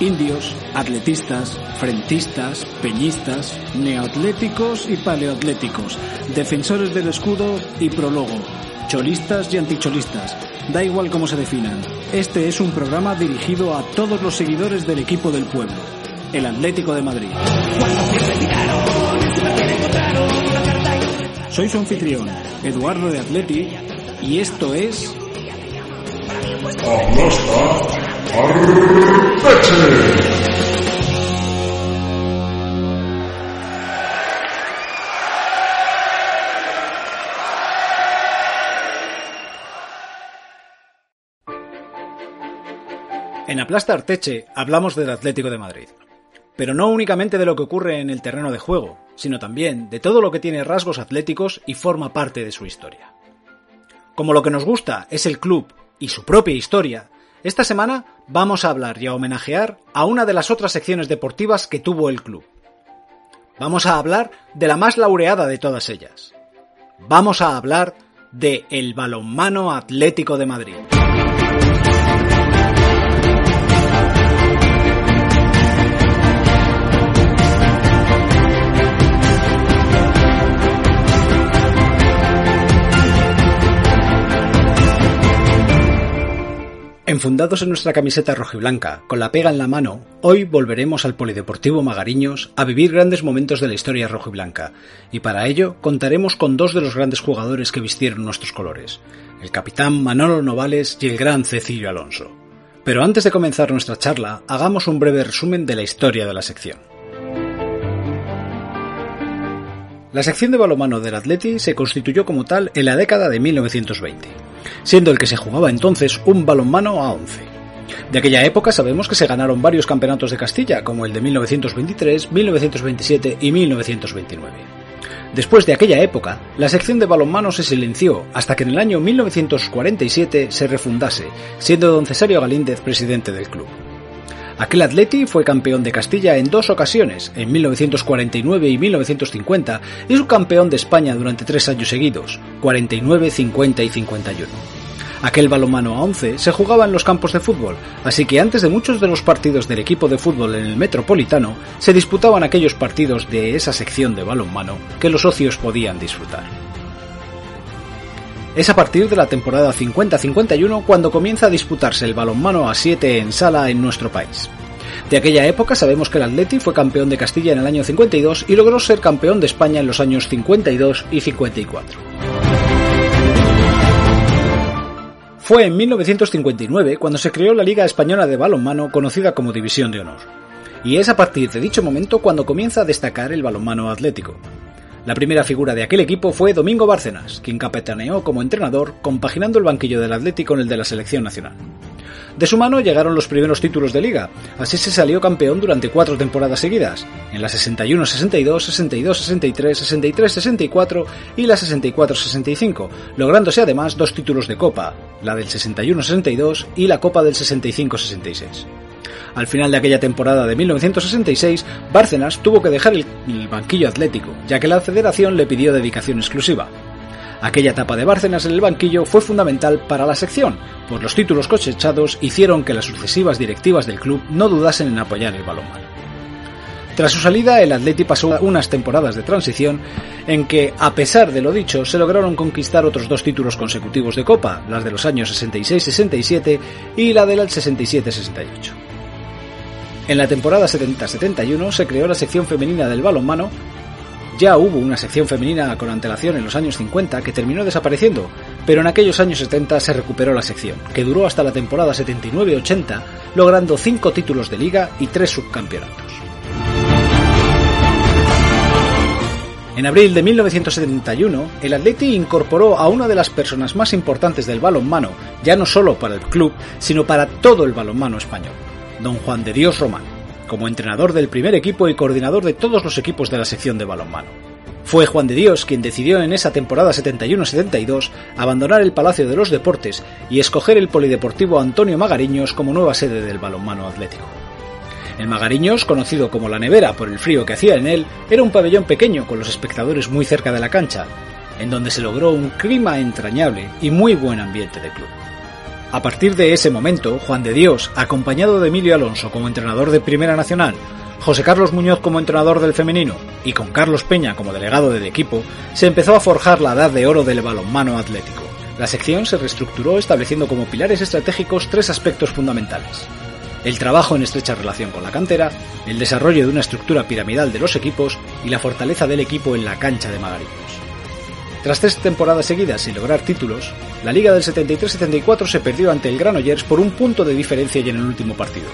indios, atletistas, frentistas, peñistas, neoatléticos y paleoatléticos, defensores del escudo y prólogo, cholistas y anticholistas, da igual cómo se definan. Este es un programa dirigido a todos los seguidores del equipo del pueblo, el Atlético de Madrid. Soy su anfitrión, Eduardo de Atleti, y esto es Aplasta. En Aplasta Arteche hablamos del Atlético de Madrid. Pero no únicamente de lo que ocurre en el terreno de juego, sino también de todo lo que tiene rasgos atléticos y forma parte de su historia. Como lo que nos gusta es el club y su propia historia, esta semana vamos a hablar y a homenajear a una de las otras secciones deportivas que tuvo el club. Vamos a hablar de la más laureada de todas ellas. Vamos a hablar de el balonmano Atlético de Madrid. Enfundados en nuestra camiseta rojiblanca, con la pega en la mano, hoy volveremos al Polideportivo Magariños a vivir grandes momentos de la historia rojiblanca, y para ello contaremos con dos de los grandes jugadores que vistieron nuestros colores, el capitán Manolo Novales y el gran Cecilio Alonso. Pero antes de comenzar nuestra charla, hagamos un breve resumen de la historia de la sección. La sección de balomano del Atleti se constituyó como tal en la década de 1920, siendo el que se jugaba entonces un balonmano a 11. De aquella época sabemos que se ganaron varios campeonatos de Castilla, como el de 1923, 1927 y 1929. Después de aquella época, la sección de balonmano se silenció hasta que en el año 1947 se refundase, siendo don Cesario Galíndez presidente del club. Aquel Atleti fue campeón de Castilla en dos ocasiones, en 1949 y 1950, y subcampeón de España durante tres años seguidos, 49, 50 y 51. Aquel balonmano a 11 se jugaba en los campos de fútbol, así que antes de muchos de los partidos del equipo de fútbol en el Metropolitano, se disputaban aquellos partidos de esa sección de balonmano que los socios podían disfrutar. Es a partir de la temporada 50-51 cuando comienza a disputarse el balonmano a 7 en sala en nuestro país. De aquella época sabemos que el Atleti fue campeón de Castilla en el año 52 y logró ser campeón de España en los años 52 y 54. Fue en 1959 cuando se creó la Liga Española de Balonmano conocida como División de Honor. Y es a partir de dicho momento cuando comienza a destacar el balonmano atlético. La primera figura de aquel equipo fue Domingo Bárcenas, quien capitaneó como entrenador, compaginando el banquillo del Atlético con el de la selección nacional. De su mano llegaron los primeros títulos de liga, así se salió campeón durante cuatro temporadas seguidas, en la 61-62, 62-63, 63-64 y la 64-65, lográndose además dos títulos de Copa, la del 61-62 y la Copa del 65-66. Al final de aquella temporada de 1966, Bárcenas tuvo que dejar el, banquillo atlético, ya que la federación le pidió dedicación exclusiva. Aquella etapa de Bárcenas en el banquillo fue fundamental para la sección, pues los títulos cosechados hicieron que las sucesivas directivas del club no dudasen en apoyar el balonmano. Tras su salida, el Atleti pasó unas temporadas de transición en que, a pesar de lo dicho, se lograron conquistar otros dos títulos consecutivos de Copa, las de los años 66-67 y la del 67-68. En la temporada 70-71 se creó la sección femenina del balonmano. Ya hubo una sección femenina con antelación en los años 50 que terminó desapareciendo, pero en aquellos años 70 se recuperó la sección, que duró hasta la temporada 79-80, logrando 5 títulos de liga y 3 subcampeonatos. En abril de 1971, el Atleti incorporó a una de las personas más importantes del balonmano, ya no solo para el club, sino para todo el balonmano español, don Juan de Dios Román, como entrenador del primer equipo y coordinador de todos los equipos de la sección de balonmano. Fue Juan de Dios quien decidió en esa temporada 71-72 abandonar el Palacio de los Deportes y escoger el Polideportivo Antonio Magariños como nueva sede del balonmano atlético. El Magariños, conocido como la nevera por el frío que hacía en él, era un pabellón pequeño con los espectadores muy cerca de la cancha, en donde se logró un clima entrañable y muy buen ambiente de club. A partir de ese momento, Juan de Dios, acompañado de Emilio Alonso como entrenador de Primera Nacional, José Carlos Muñoz como entrenador del femenino y con Carlos Peña como delegado del equipo, se empezó a forjar la edad de oro del balonmano atlético. La sección se reestructuró estableciendo como pilares estratégicos tres aspectos fundamentales el trabajo en estrecha relación con la cantera, el desarrollo de una estructura piramidal de los equipos y la fortaleza del equipo en la cancha de Magariños. Tras tres temporadas seguidas sin lograr títulos, la liga del 73-74 se perdió ante el Granollers por un punto de diferencia y en el último partido.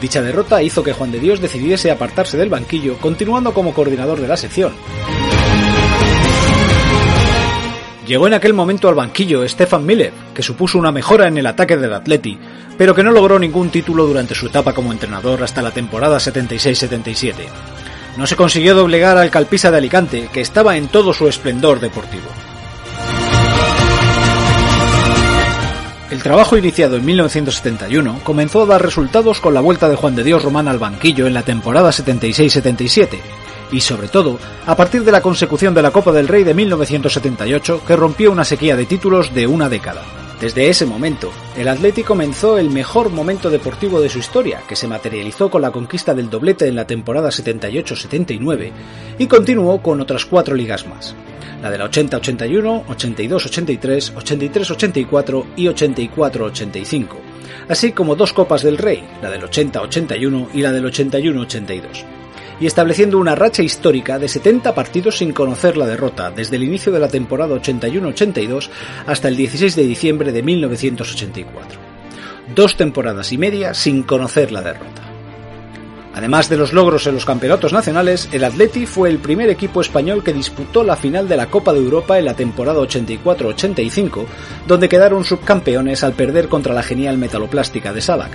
Dicha derrota hizo que Juan de Dios decidiese apartarse del banquillo, continuando como coordinador de la sección. Llegó en aquel momento al banquillo Stefan Miller, que supuso una mejora en el ataque del Atleti, pero que no logró ningún título durante su etapa como entrenador hasta la temporada 76-77. No se consiguió doblegar al Calpisa de Alicante, que estaba en todo su esplendor deportivo. El trabajo iniciado en 1971 comenzó a dar resultados con la vuelta de Juan de Dios Román al banquillo en la temporada 76-77, y sobre todo a partir de la consecución de la Copa del Rey de 1978 que rompió una sequía de títulos de una década. Desde ese momento, el Atleti comenzó el mejor momento deportivo de su historia, que se materializó con la conquista del doblete en la temporada 78-79 y continuó con otras cuatro ligas más, la de la 80-81, 82-83, 83-84 y 84-85, así como dos Copas del Rey, la del 80-81 y la del 81-82 y estableciendo una racha histórica de 70 partidos sin conocer la derrota desde el inicio de la temporada 81-82 hasta el 16 de diciembre de 1984. Dos temporadas y media sin conocer la derrota. Además de los logros en los campeonatos nacionales, el Atleti fue el primer equipo español que disputó la final de la Copa de Europa en la temporada 84-85, donde quedaron subcampeones al perder contra la genial metaloplástica de Sadak,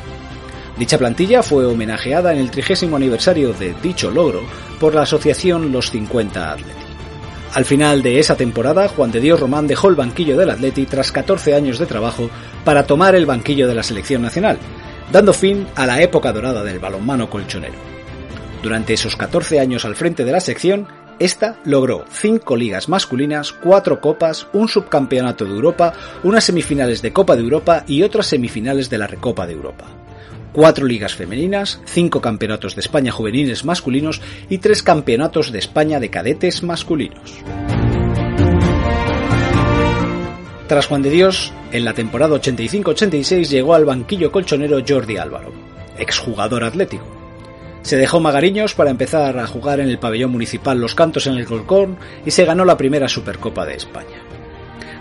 Dicha plantilla fue homenajeada en el trigésimo aniversario de dicho logro por la asociación Los 50 Atleti. Al final de esa temporada, Juan de Dios Román dejó el banquillo del Atleti tras 14 años de trabajo para tomar el banquillo de la selección nacional, dando fin a la época dorada del balonmano colchonero. Durante esos 14 años al frente de la sección, esta logró 5 ligas masculinas, 4 copas, un subcampeonato de Europa, unas semifinales de Copa de Europa y otras semifinales de la Recopa de Europa cuatro ligas femeninas, cinco campeonatos de España juveniles masculinos y tres campeonatos de España de cadetes masculinos. Tras Juan de Dios, en la temporada 85-86 llegó al banquillo colchonero Jordi Álvaro, exjugador atlético. Se dejó Magariños para empezar a jugar en el pabellón municipal Los Cantos en el Colcón y se ganó la primera Supercopa de España.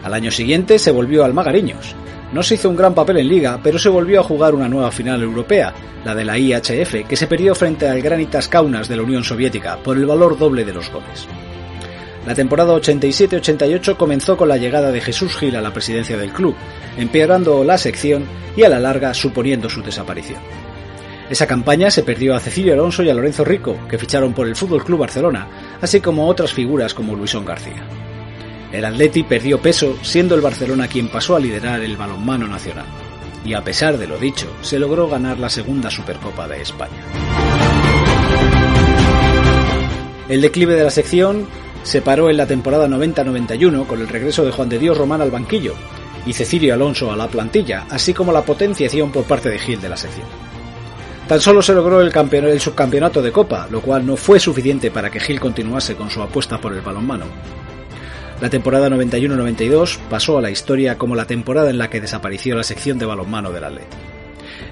Al año siguiente se volvió al Magariños, no se hizo un gran papel en liga, pero se volvió a jugar una nueva final europea, la de la IHF, que se perdió frente al Granitas Kaunas de la Unión Soviética por el valor doble de los goles. La temporada 87-88 comenzó con la llegada de Jesús Gil a la presidencia del club, empeorando la sección y a la larga suponiendo su desaparición. Esa campaña se perdió a Cecilio Alonso y a Lorenzo Rico, que ficharon por el Fútbol Club Barcelona, así como otras figuras como Luisón García. El Atleti perdió peso, siendo el Barcelona quien pasó a liderar el balonmano nacional. Y a pesar de lo dicho, se logró ganar la segunda Supercopa de España. El declive de la sección se paró en la temporada 90-91 con el regreso de Juan de Dios Román al banquillo y Cecilio Alonso a la plantilla, así como la potenciación por parte de Gil de la sección. Tan solo se logró el, el subcampeonato de Copa, lo cual no fue suficiente para que Gil continuase con su apuesta por el balonmano. La temporada 91-92 pasó a la historia como la temporada en la que desapareció la sección de balonmano del Atleti.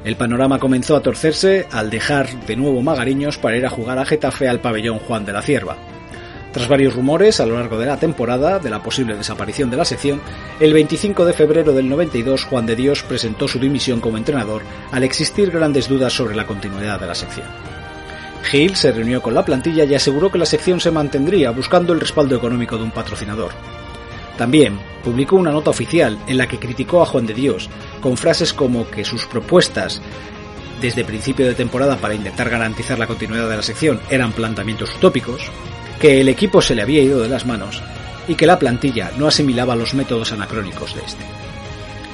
El panorama comenzó a torcerse al dejar de nuevo Magariños para ir a jugar a Getafe al pabellón Juan de la Cierva. Tras varios rumores a lo largo de la temporada de la posible desaparición de la sección, el 25 de febrero del 92 Juan de Dios presentó su dimisión como entrenador al existir grandes dudas sobre la continuidad de la sección. Gil se reunió con la plantilla y aseguró que la sección se mantendría buscando el respaldo económico de un patrocinador. También publicó una nota oficial en la que criticó a Juan de Dios, con frases como que sus propuestas desde principio de temporada para intentar garantizar la continuidad de la sección eran planteamientos utópicos, que el equipo se le había ido de las manos y que la plantilla no asimilaba los métodos anacrónicos de este.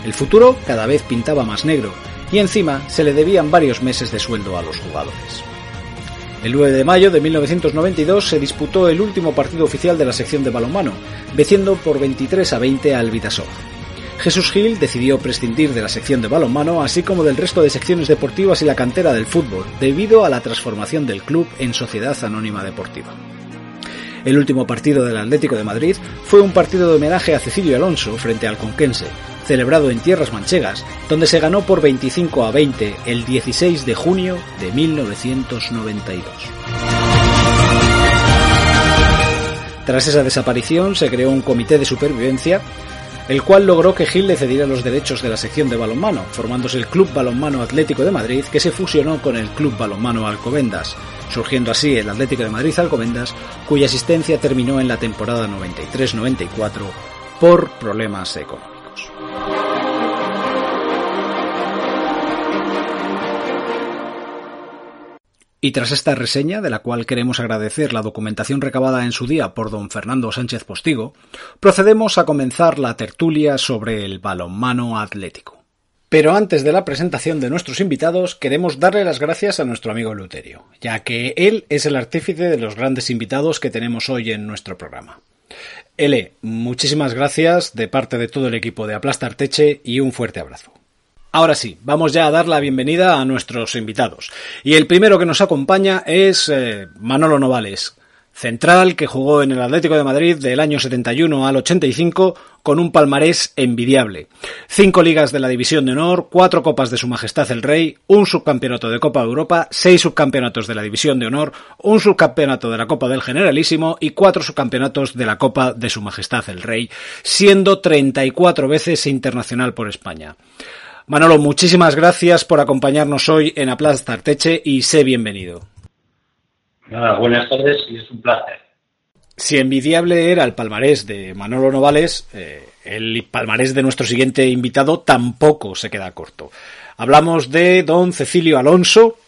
El futuro cada vez pintaba más negro y encima se le debían varios meses de sueldo a los jugadores. El 9 de mayo de 1992 se disputó el último partido oficial de la sección de balonmano, venciendo por 23 a 20 al Vitasov. Jesús Gil decidió prescindir de la sección de balonmano, así como del resto de secciones deportivas y la cantera del fútbol, debido a la transformación del club en Sociedad Anónima Deportiva. El último partido del Atlético de Madrid fue un partido de homenaje a Cecilio Alonso frente al Conquense, celebrado en tierras manchegas, donde se ganó por 25 a 20 el 16 de junio de 1992. Tras esa desaparición se creó un comité de supervivencia el cual logró que Gil le cediera los derechos de la sección de balonmano, formándose el Club Balonmano Atlético de Madrid, que se fusionó con el Club Balonmano Alcobendas, surgiendo así el Atlético de Madrid Alcobendas, cuya asistencia terminó en la temporada 93-94 por problemas económicos. Y tras esta reseña, de la cual queremos agradecer la documentación recabada en su día por don Fernando Sánchez Postigo, procedemos a comenzar la tertulia sobre el balonmano atlético. Pero antes de la presentación de nuestros invitados, queremos darle las gracias a nuestro amigo Luterio, ya que él es el artífice de los grandes invitados que tenemos hoy en nuestro programa. L, muchísimas gracias de parte de todo el equipo de Aplastarteche y un fuerte abrazo. Ahora sí, vamos ya a dar la bienvenida a nuestros invitados. Y el primero que nos acompaña es eh, Manolo Novales, central que jugó en el Atlético de Madrid del año 71 al 85 con un palmarés envidiable. Cinco ligas de la División de Honor, cuatro copas de Su Majestad el Rey, un subcampeonato de Copa de Europa, seis subcampeonatos de la División de Honor, un subcampeonato de la Copa del Generalísimo y cuatro subcampeonatos de la Copa de Su Majestad el Rey, siendo 34 veces internacional por España. Manolo, muchísimas gracias por acompañarnos hoy en Aplaza Arteche y sé bienvenido. Nada, buenas tardes y es un placer. Si envidiable era el palmarés de Manolo Novales, eh, el palmarés de nuestro siguiente invitado tampoco se queda corto. Hablamos de don Cecilio Alonso,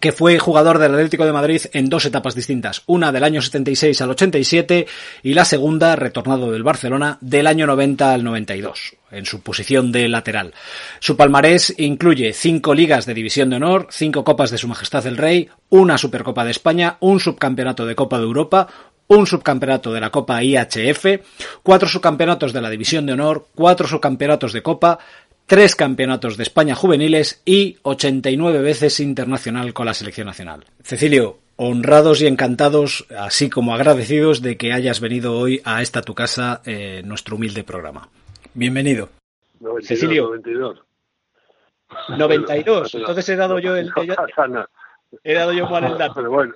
que fue jugador del Atlético de Madrid en dos etapas distintas, una del año 76 al 87 y la segunda, retornado del Barcelona, del año 90 al 92, en su posición de lateral. Su palmarés incluye cinco ligas de división de honor, cinco copas de Su Majestad el Rey, una Supercopa de España, un subcampeonato de Copa de Europa, un subcampeonato de la Copa IHF, cuatro subcampeonatos de la División de Honor, cuatro subcampeonatos de Copa, tres campeonatos de España juveniles y 89 veces internacional con la selección nacional. Cecilio, honrados y encantados, así como agradecidos de que hayas venido hoy a esta tu casa, eh, nuestro humilde programa. Bienvenido. 92, Cecilio. 92. 92. Entonces he dado yo el he dado yo mal el dato. Pero bueno,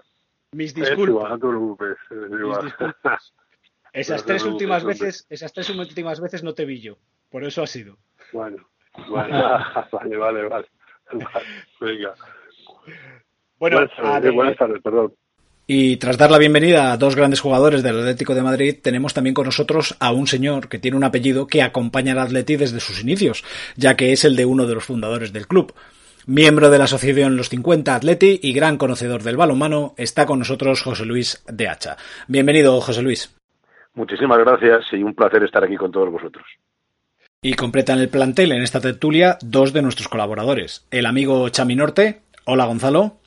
Mis es igual, disculpas. no te preocupes. es Mis disculpas. Esas tres últimas veces, esas tres últimas veces no te vi yo. Por eso ha sido. Bueno, bueno, vale, vale, vale. Venga. Bueno, buenas, tardes, buenas tardes, perdón. Y tras dar la bienvenida a dos grandes jugadores del Atlético de Madrid, tenemos también con nosotros a un señor que tiene un apellido que acompaña al Atleti desde sus inicios, ya que es el de uno de los fundadores del club. Miembro de la asociación Los 50 Atleti y gran conocedor del balonmano, está con nosotros José Luis de Hacha. Bienvenido, José Luis. Muchísimas gracias y un placer estar aquí con todos vosotros. Y completan el plantel en esta tertulia dos de nuestros colaboradores. El amigo Chami Norte. Hola, Gonzalo.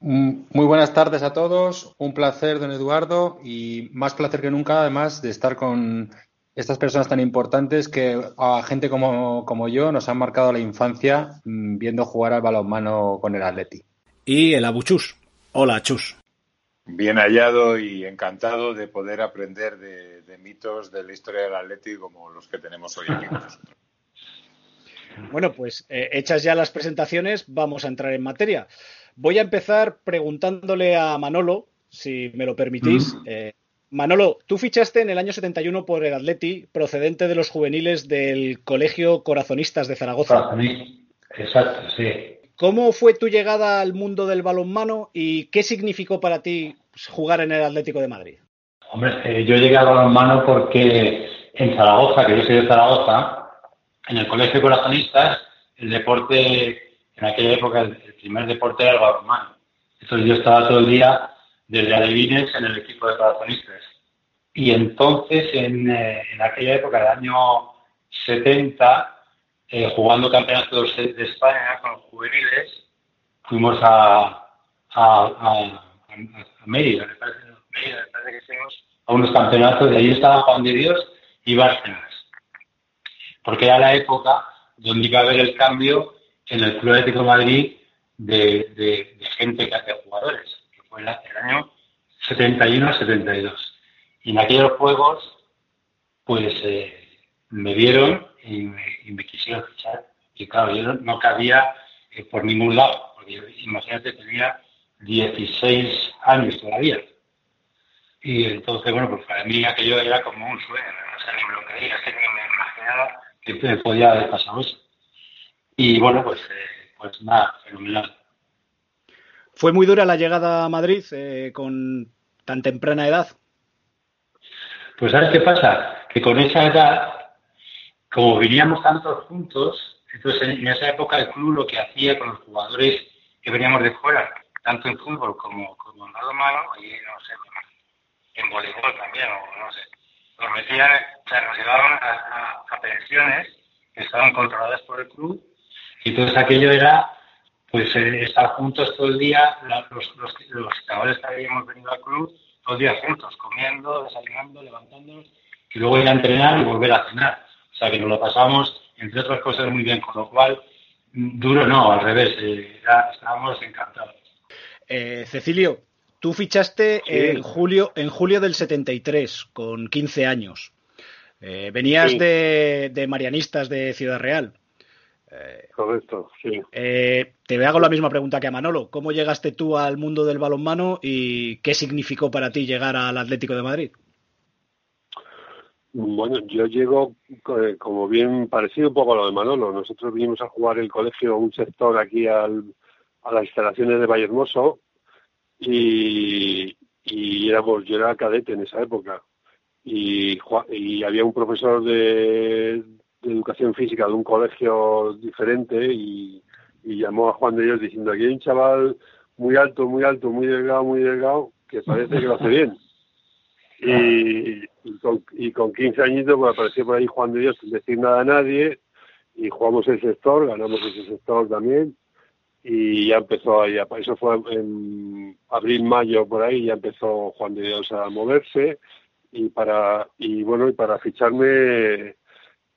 Mm, Muy buenas tardes a todos, un placer, don Eduardo, y más placer que nunca, además, de estar con estas personas tan importantes que a gente como, como yo nos han marcado la infancia mm, viendo jugar al balonmano con el Atleti. Y el Abuchus. Hola, Chus. Bien hallado y encantado de poder aprender de, de mitos de la historia del Atlético como los que tenemos hoy aquí con nosotros. Bueno, pues eh, hechas ya las presentaciones, vamos a entrar en materia. Voy a empezar preguntándole a Manolo, si me lo permitís. Eh, Manolo, tú fichaste en el año 71 por el Atleti, procedente de los juveniles del Colegio Corazonistas de Zaragoza. Exacto, sí. ¿Cómo fue tu llegada al mundo del balonmano y qué significó para ti jugar en el Atlético de Madrid? Hombre, eh, yo llegué al balonmano porque en Zaragoza, que yo soy de Zaragoza, en el Colegio de Corazonistas, el deporte, en aquella época, el, primer deporte era el balonmano. Entonces yo estaba todo el día desde alevines en el equipo de corazonistas. Y entonces, en, eh, en aquella época, del año 70, eh, jugando campeonatos de España con los juveniles, fuimos a, a, a, a Mérida, me parece, Mérida, me parece que fuimos a unos campeonatos, de ahí estaba Juan de Dios y Bárcenas. Porque era la época donde iba a haber el cambio en el Club Atlético de Madrid de, de, de, gente que hace jugadores, que fue el, el año 71-72. Y en aquellos juegos, pues eh, me vieron y me, y me quisieron fichar. Y claro, yo no, cabía eh, por ningún lado, porque yo, imagínate, tenía 16 años todavía. Y entonces, bueno, pues para mí aquello era como un sueño, no sé, ni me lo creía, que ni me imaginaba que me podía haber pasado eso. Y bueno, pues, eh, pues nada, fenomenal. ¿Fue muy dura la llegada a Madrid eh, con tan temprana edad? Pues ¿sabes qué pasa? Que con esa edad como vivíamos tantos juntos, entonces en esa época el club lo que hacía con los jugadores que veníamos de fuera, tanto en fútbol como, como en balonmano, y no sé, en voleibol también, o no sé, nos metían, o sea, nos llevaban a, pensiones que estaban controladas por el club, y entonces aquello era, pues, eh, estar juntos todo el día, los, los, los que habíamos venido al club, todo el día juntos, comiendo, desayunando, levantándonos, y luego ir a entrenar y volver a cenar. Sea que nos lo pasamos, entre otras cosas, muy bien, con lo cual, duro no, al revés, eh, ya estábamos encantados. Eh, Cecilio, tú fichaste Sí. en, julio, en julio del 73, con 15 años. Eh, venías Sí. de, de Marianistas de Ciudad Real. Eh, Correcto, sí. eh, te hago la misma pregunta que a Manolo. ¿Cómo llegaste tú al mundo del balonmano y qué significó para ti llegar al Atlético de Madrid? Bueno, yo llego, eh, como bien parecido un poco a lo de Manolo. Nosotros vinimos a jugar el colegio, un sector aquí al, a las instalaciones de Valle Hermoso y, y éramos, yo era cadete en esa época. Y, había un profesor de, de educación física de un colegio diferente y, y llamó a Juan de Dios diciendo aquí hay un chaval muy alto, muy alto, muy delgado, muy delgado, que parece que lo hace bien. Y, y, con, y con 15 añitos pues apareció por ahí Juan de Dios sin decir nada a nadie y jugamos el sector, ganamos ese sector también y ya empezó ahí, eso fue en abril, mayo por ahí, ya empezó Juan de Dios a moverse y para y bueno y para ficharme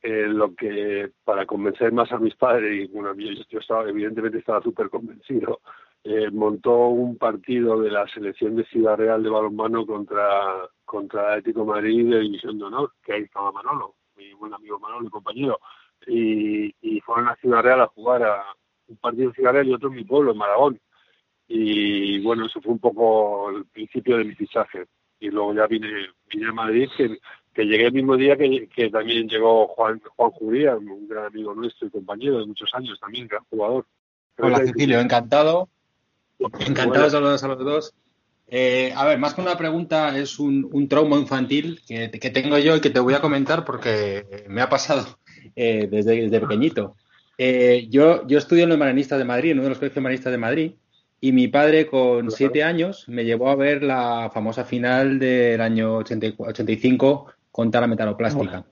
eh, lo que para convencer más a mis padres y bueno yo, yo estaba evidentemente estaba súper convencido eh, montó un partido de la selección de Ciudad Real de balonmano contra contra Atlético Madrid de División de Honor, que ahí estaba Manolo, mi buen amigo Manolo, y compañero, y, y fueron a Ciudad Real a jugar a un partido en Ciudad Real y otro en mi pueblo, en Maragón. Y bueno, eso fue un poco el principio de mi fichaje. Y luego ya vine, vine a Madrid, que, que llegué el mismo día que, que también llegó Juan, Juan Juría, un gran amigo nuestro y compañero de muchos años también, gran jugador. Hola Cecilio, encantado. Encantado de saludaros a los dos. Eh, a ver, más que una pregunta, es un, un trauma infantil que, que tengo yo y que te voy a comentar porque me ha pasado eh, desde, desde pequeñito. Eh, yo, yo estudio en los Marianistas de Madrid, en uno de los colegios Marianistas de Madrid, y mi padre con siete años me llevó a ver la famosa final del año 84 85 contra la metaloplástica.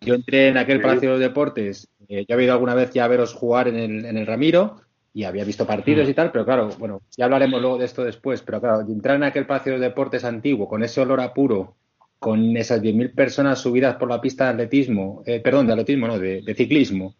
Yo entré en aquel. Palacio de los Deportes, yo había ido alguna vez ya a veros jugar en el, en el Ramiro y había visto partidos y tal, pero claro, bueno, ya hablaremos luego de esto después, pero claro, entrar en aquel Palacio de Deportes antiguo, con ese olor a puro, con esas 10.000 personas subidas por la pista de atletismo, eh, perdón, de atletismo, no, de, de ciclismo.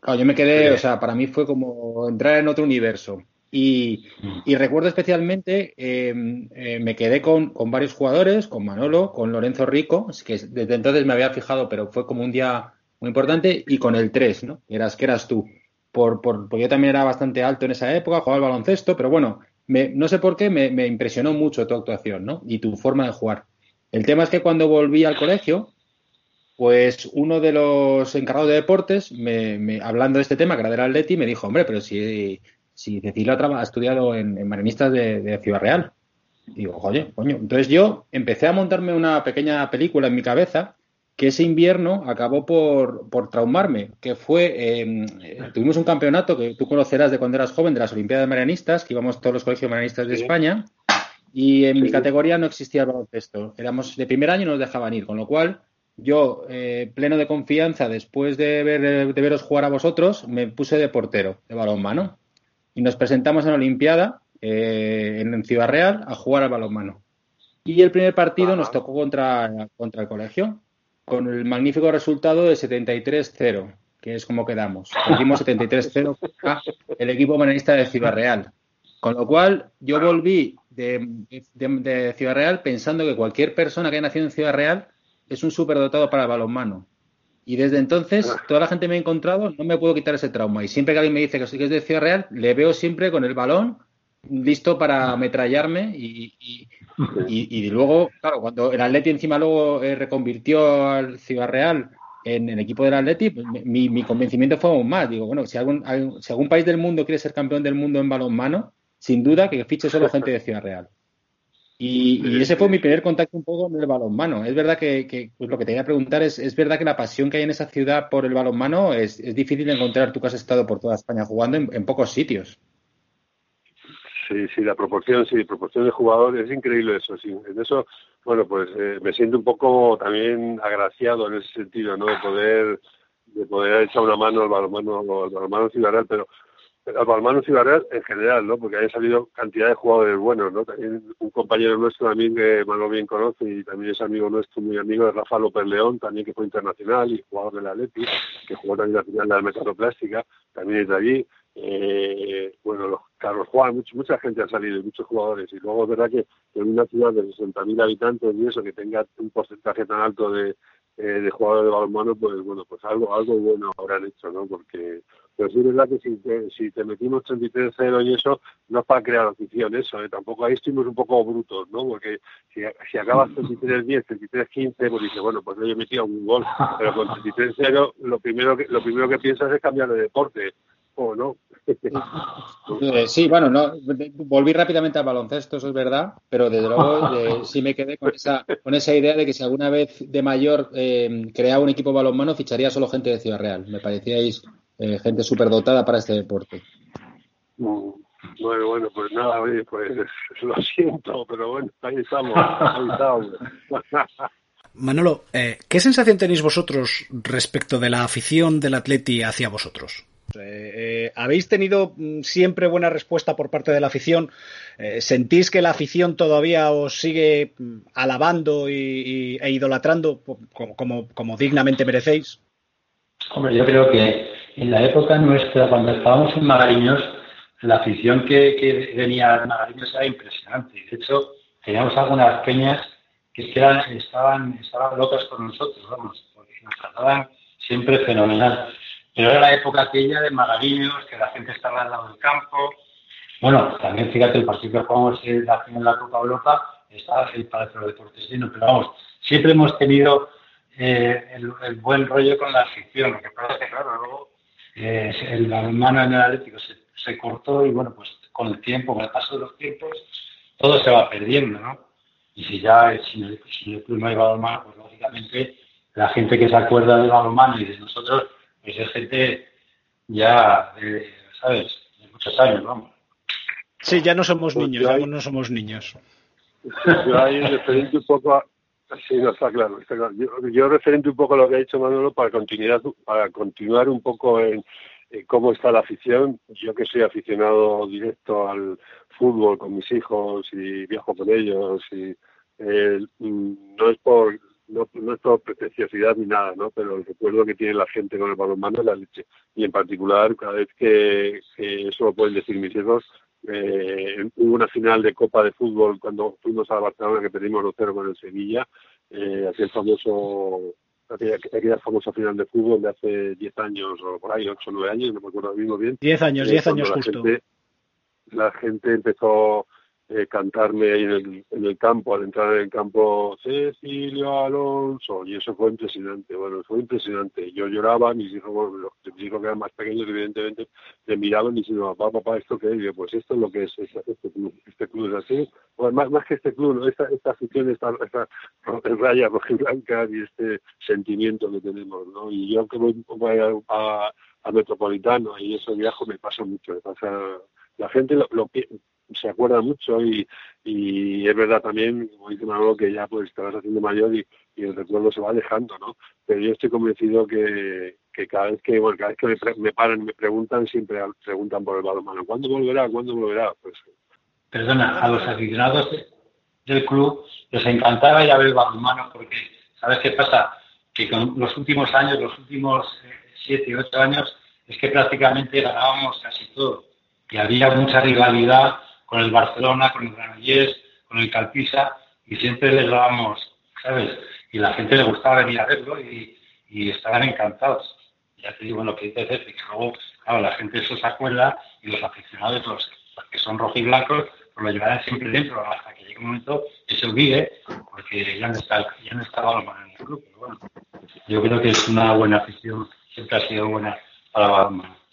Claro, yo me quedé, o sea, para mí fue como entrar en otro universo. Y, y recuerdo especialmente, eh, eh, me quedé con, con varios jugadores, con Manolo, con Lorenzo Rico, que desde entonces me había fijado, pero fue como un día muy importante, y con el 3, ¿no? Eras, que eras tú. Por, por, porque yo también era bastante alto en esa época, jugaba al baloncesto, pero bueno, me, no sé por qué me, me, impresionó mucho tu actuación, ¿no? Y tu forma de jugar. El tema es que cuando volví al colegio, pues uno de los encargados de deportes, me, hablando de este tema, que era del Atleti, me dijo, hombre, pero si, si Cecilia ha estudiado en, en Marinistas de, Ciudad Real. digo, oye, coño. Entonces yo empecé a montarme una pequeña película en mi cabeza que ese invierno acabó por, por traumarme, que fue, em, tuvimos un campeonato que tú conocerás de cuando eras joven, de las Olimpiadas Marianistas, que íbamos todos los colegios marianistas de España, y en mi categoría no existía el baloncesto. Éramos de primer año y nos dejaban ir, con lo cual yo, eh, pleno de confianza, después de, ver, de veros jugar a vosotros, me puse de portero de balonmano. Y nos presentamos en la Olimpiada, eh, en Ciudad Real, a jugar al balonmano. Y el primer partido nos tocó contra, contra el colegio, con el magnífico resultado de 73-0, que es como quedamos. Hicimos 73-0 el equipo manista de Ciudad Real. Con lo cual, yo volví de, de Ciudad Real pensando que cualquier persona que haya nacido en Ciudad Real es un superdotado para el balonmano. Y desde entonces, ah. toda la gente me ha encontrado, no me puedo quitar ese trauma. Y siempre que alguien me dice que, es de Ciudad Real, le veo siempre con el balón listo para ametrallarme y, y, luego, claro, cuando el Atleti encima luego eh, reconvirtió al Ciudad Real en el equipo del Atleti, pues, mi, mi, convencimiento fue aún más. Digo, bueno, si algún, si algún país del mundo quiere ser campeón del mundo en balonmano, sin duda que fiche solo gente de Ciudad Real. Y, ese fue mi primer contacto un poco con el balonmano. Es verdad que, pues lo que te iba a preguntar es, es verdad que la pasión que hay en esa ciudad por el balonmano es, es difícil de encontrar tú que has estado por toda España jugando en, pocos sitios. Sí, sí, la proporción, sí, la proporción de jugadores, es increíble eso, sí. En eso, bueno, pues eh, me siento un poco también agraciado en ese sentido, ¿no? De poder, de poder echar una mano al balonmano, al balonmano ciudadano, pero al Balmano Ciudad en general, ¿no? Porque han salido cantidad de jugadores buenos, ¿no? También un compañero nuestro también que Mano bien conoce y también es amigo nuestro, muy amigo de Rafa López León, también que fue internacional y jugador de la Atleti, que jugó también la final de la metaloplástica, también es de allí. Eh, bueno, los Carlos Juan, mucha, mucha gente ha salido, muchos jugadores. Y luego es verdad que en una ciudad de 60.000 habitantes y eso, que tenga un porcentaje tan alto de, eh, de jugadores de balonmano, pues bueno, pues algo algo bueno habrán hecho, ¿no? Porque pero sí es verdad que si te, si te metimos 33-0 y eso, no es para crear afición eso, ¿eh? tampoco ahí estuvimos un poco brutos, ¿no? Porque si, si acabas 33-10, 33-15, pues dices, bueno, pues yo he metido un gol, pero con 33-0 lo primero que lo primero que piensas es cambiar de deporte, ¿o no? Eh, sí, bueno, no, volví rápidamente al baloncesto, eso es verdad, pero desde luego sí me quedé con esa, con esa idea de que si alguna vez de mayor eh, creaba un equipo balonmano, ficharía solo gente de Ciudad Real. Me parecíais eh, gente superdotada para este deporte. Mm, bueno, bueno, pues nada, pues lo siento, pero bueno, ahí estamos, ahí estamos. Manolo, eh, ¿qué sensación tenéis vosotros respecto de la afición del Atleti hacia vosotros? Eh, ¿Habéis tenido mm, siempre buena respuesta por parte de la afición? ¿Sentís que la afición todavía os sigue mm, alabando y, e idolatrando como, dignamente merecéis? Hombre, yo creo que en la época nuestra, cuando estábamos en Magariños, la afición que, venía a Magariños era impresionante. De hecho, teníamos algunas peñas que estaban, estaban locas con nosotros, vamos, porque nos trataban siempre fenomenal. Pero era la época aquella de Magariños, que la gente estaba al lado del campo. Bueno, también fíjate, el partido que jugamos en la final de la Copa Europa estaba el Palacio de Deportes pero vamos, siempre hemos tenido eh, el, buen rollo con la afición. Lo que pasa es claro, luego eh, el mano en el Atlético se, cortó y, bueno, pues con el tiempo, con el paso de los tiempos, todo se va perdiendo, ¿no? Y si ya, si, si el club no hay balonmano, pues lógicamente la gente que se acuerda del balonmano y de nosotros, pues es gente ya, de, ¿sabes?, de muchos años, vamos. Sí, ya no somos pues niños, ya no somos niños. Yo ahí referente un poco a, Sí, no, está claro. Yo, referente un poco a lo que ha dicho Manolo para continuar, para continuar un poco en, cómo está la afición. Yo que soy aficionado directo al fútbol con mis hijos y viajo con ellos y eh, no es por no, es por pretenciosidad ni nada, ¿no? Pero el recuerdo que tiene la gente con el balonmano es la leche. Y en particular, cada vez que, que eso lo pueden decir mis hijos, eh, hubo una final de Copa de Fútbol cuando fuimos a Barcelona que perdimos 2-0 con el Sevilla, eh, aquel famoso aquella, aquella famosa final de fútbol de hace 10 años o por ahí, 8 o 9 años, no me acuerdo mismo bien. 10 años, 10 Eh, años la justo. gente- la gente empezó eh, cantarme ahí en el, en el campo, al entrar en el campo, Cecilio Alonso, y eso fue impresionante, bueno, fue impresionante. Yo lloraba, mis hijos, bueno, mis hijos que eran más pequeños, evidentemente, me miraban y diciendo, papá, papá, ¿esto qué es? Yo, pues esto es lo que es, es- este club, este club es así. Bueno, más, más que este club, ¿no? esta, esta afición, esta, esta raya roja y blanca y este sentimiento que tenemos, ¿no? Y yo que voy poco a, a, a Metropolitano y eso viajo me pasa mucho, me pasa la gente lo, lo se acuerda mucho y, y es verdad también, como dice Manolo, que ya pues te vas haciendo mayor y, el recuerdo se va alejando, ¿no? Pero yo estoy convencido que, que cada vez que bueno, cada vez que me, pre- me paran y me preguntan, siempre preguntan por el balonmano. ¿Cuándo volverá? ¿Cuándo volverá? Pues Perdona, a los aficionados de- del club les encantaba ya ver el balonmano porque, ¿sabes qué pasa? Que con los últimos años, los últimos eh, siete, ocho años, es que prácticamente ganábamos casi todo. Y había mucha rivalidad con el Barcelona, con el Granollers, con el Calpisa, y siempre les dábamos, ¿sabes? Y la gente le gustaba venir a verlo y, y estaban encantados. Ya te digo lo que dice Ceci, que luego, claro, la gente eso se acuerda y los aficionados, los, los que son rojiblancos, pues lo llevarán siempre dentro hasta que llegue un momento que se olvide, porque ya no está, ya no balonmano en el club. Pero bueno, yo creo que es una buena afición, siempre ha sido buena para balonmano.